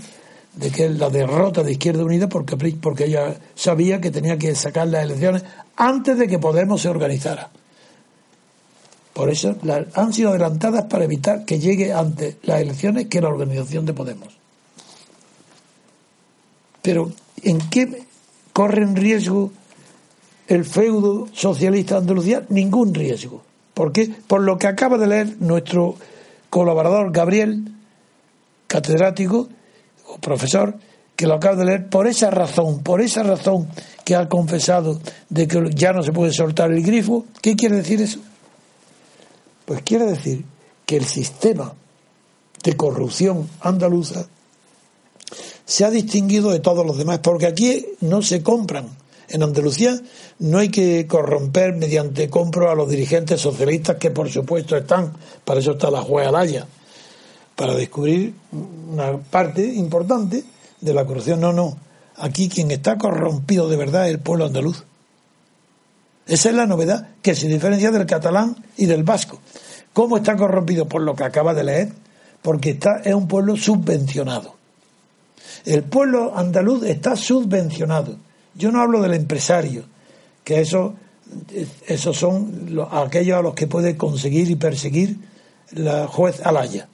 [SPEAKER 3] de que la derrota de Izquierda Unida, porque, porque ella sabía que tenía que sacar las elecciones antes de que Podemos se organizara. Por eso han sido adelantadas para evitar que llegue antes las elecciones que la organización de Podemos. Pero ¿en qué corre en riesgo el feudo socialista de Andalucía? Ningún riesgo. ¿Por qué? Por lo que acaba de leer nuestro colaborador Gabriel, catedrático o profesor, que lo acaba de leer por esa razón, por esa razón que ha confesado de que ya no se puede soltar el grifo. ¿Qué quiere decir eso? Pues quiere decir que el sistema de corrupción andaluza se ha distinguido de todos los demás, porque aquí no se compran. En Andalucía no hay que corromper mediante compro a los dirigentes socialistas, que por supuesto están, para eso está la jueza Alaya, para descubrir una parte importante de la corrupción. No, no. Aquí quien está corrompido de verdad es el pueblo andaluz. Esa es la novedad que se diferencia del catalán y del vasco. ¿Cómo está corrompido? Por lo que acaba de leer, porque está, es un pueblo subvencionado. El pueblo andaluz está subvencionado. Yo no hablo del empresario, que eso, esos son aquellos a los que puede conseguir y perseguir la juez Alaya.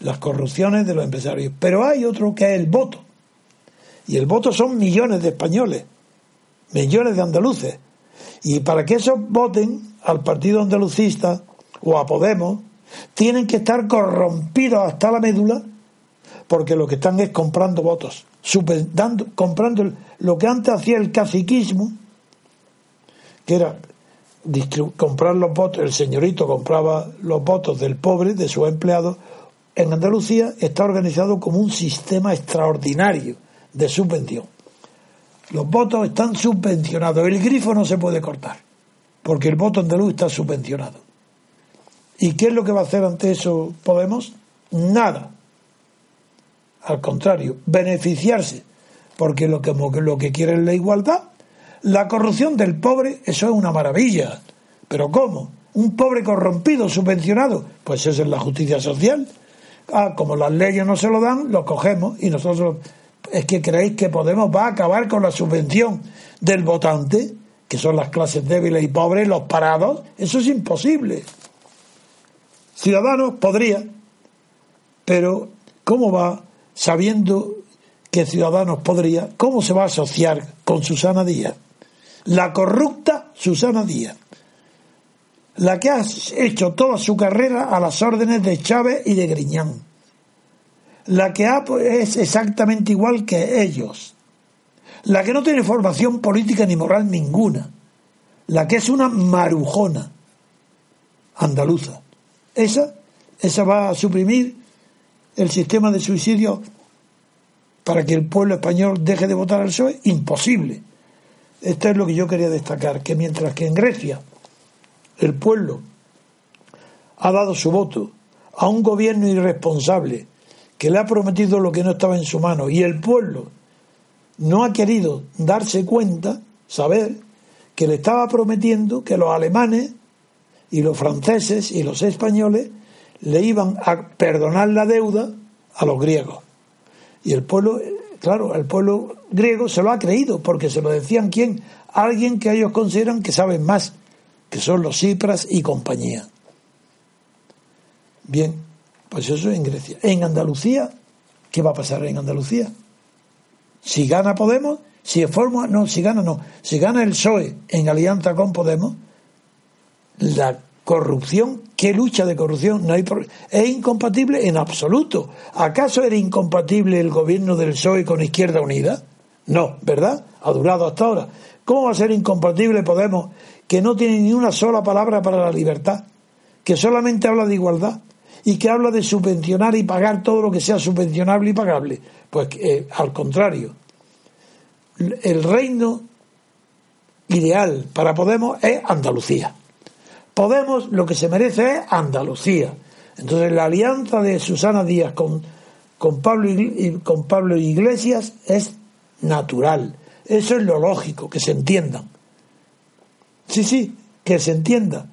[SPEAKER 3] Las corrupciones de los empresarios. Pero hay otro que es el voto. Y el voto son millones de españoles, millones de andaluces. Y para que esos voten al partido andalucista o a Podemos, tienen que estar corrompidos hasta la médula porque lo que están es comprando votos, dando, comprando lo que antes hacía el caciquismo, que era comprar los votos, el señorito compraba los votos del pobre, de su empleado, en Andalucía está organizado como un sistema extraordinario de subvención. Los votos están subvencionados, el grifo no se puede cortar, porque el voto andaluz está subvencionado. ¿Y qué es lo que va a hacer ante eso Podemos? Nada al contrario, beneficiarse porque lo que, lo que quiere es la igualdad. La corrupción del pobre, eso es una maravilla. ¿Pero cómo? ¿Un pobre corrompido, subvencionado? Pues eso es la justicia social. Ah, como las leyes no se lo dan, lo cogemos y nosotros... ¿Es que creéis que Podemos va a acabar con la subvención del votante? Que son las clases débiles y pobres, los parados. Eso es imposible. Ciudadanos podría, pero ¿cómo va sabiendo que Ciudadanos podría, cómo se va a asociar con Susana Díaz? La corrupta Susana Díaz, la que ha hecho toda su carrera a las órdenes de Chávez y de Griñán, la que es exactamente igual que ellos, la que no tiene formación política ni moral ninguna, la que es una marujona andaluza. Esa, esa va a suprimir el sistema de suicidio para que el pueblo español deje de votar al PSOE? Imposible. Esto es lo que yo quería destacar, que mientras que en Grecia el pueblo ha dado su voto a un gobierno irresponsable que le ha prometido lo que no estaba en su mano y el pueblo no ha querido darse cuenta, saber que le estaba prometiendo que los alemanes y los franceses y los españoles le iban a perdonar la deuda a los griegos. Y el pueblo, claro, el pueblo griego se lo ha creído, porque se lo decían quién, alguien que ellos consideran que saben más, que son los Cipras y compañía. Bien, pues eso en Grecia. En Andalucía, ¿qué va a pasar en Andalucía? Si gana Podemos, si forma, no, si gana no, si gana el PSOE en alianza con Podemos, la corrupción, ¿qué lucha de corrupción? No hay es incompatible en absoluto. ¿Acaso era incompatible el gobierno del PSOE con Izquierda Unida? No, ¿verdad? Ha durado hasta ahora. ¿Cómo va a ser incompatible Podemos, que no tiene ni una sola palabra para la libertad, que solamente habla de igualdad y que habla de subvencionar y pagar todo lo que sea subvencionable y pagable? Pues eh, al contrario, el reino ideal para Podemos es Andalucía. Podemos lo que se merece es Andalucía. Entonces la alianza de Susana Díaz con, con, Pablo, con Pablo Iglesias es natural. Eso es lo lógico, que se entiendan. Sí, sí, que se entienda.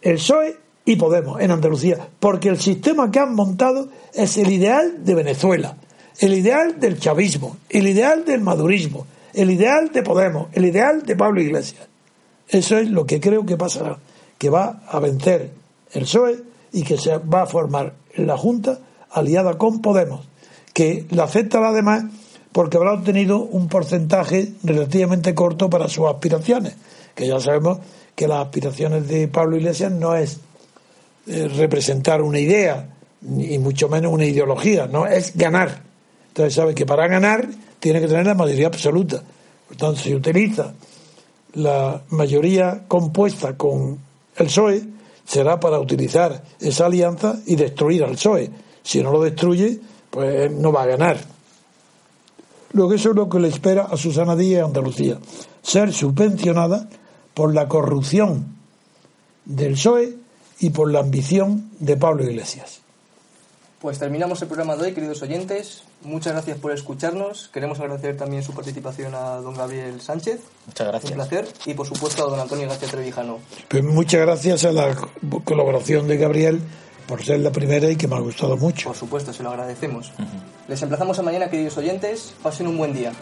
[SPEAKER 3] El PSOE y Podemos en Andalucía, porque el sistema que han montado es el ideal de Venezuela, el ideal del chavismo, el ideal del madurismo, el ideal de Podemos, el ideal de Pablo Iglesias. Eso es lo que creo que pasará que va a vencer el PSOE y que se va a formar la Junta aliada con Podemos, que la acepta además porque habrá obtenido un porcentaje relativamente corto para sus aspiraciones, que ya sabemos que las aspiraciones de Pablo Iglesias no es eh, representar una idea, ni mucho menos una ideología, no, es ganar. Entonces sabe que para ganar tiene que tener la mayoría absoluta. Por tanto, utiliza la mayoría compuesta con el PSOE será para utilizar esa alianza y destruir al PSOE. Si no lo destruye, pues no va a ganar. Luego eso es lo que le espera a Susana Díaz Andalucía. Ser subvencionada por la corrupción del PSOE y por la ambición de Pablo Iglesias.
[SPEAKER 1] Pues terminamos el programa de hoy, queridos oyentes. Muchas gracias por escucharnos. Queremos agradecer también su participación a don Gabriel Sánchez.
[SPEAKER 2] Muchas gracias.
[SPEAKER 1] Un placer. Y por supuesto a don Antonio García Trevijano.
[SPEAKER 3] Pues muchas gracias a la colaboración de Gabriel por ser la primera y que me ha gustado mucho.
[SPEAKER 1] Por supuesto, se lo agradecemos. Les emplazamos a mañana, queridos oyentes. Pasen un buen día.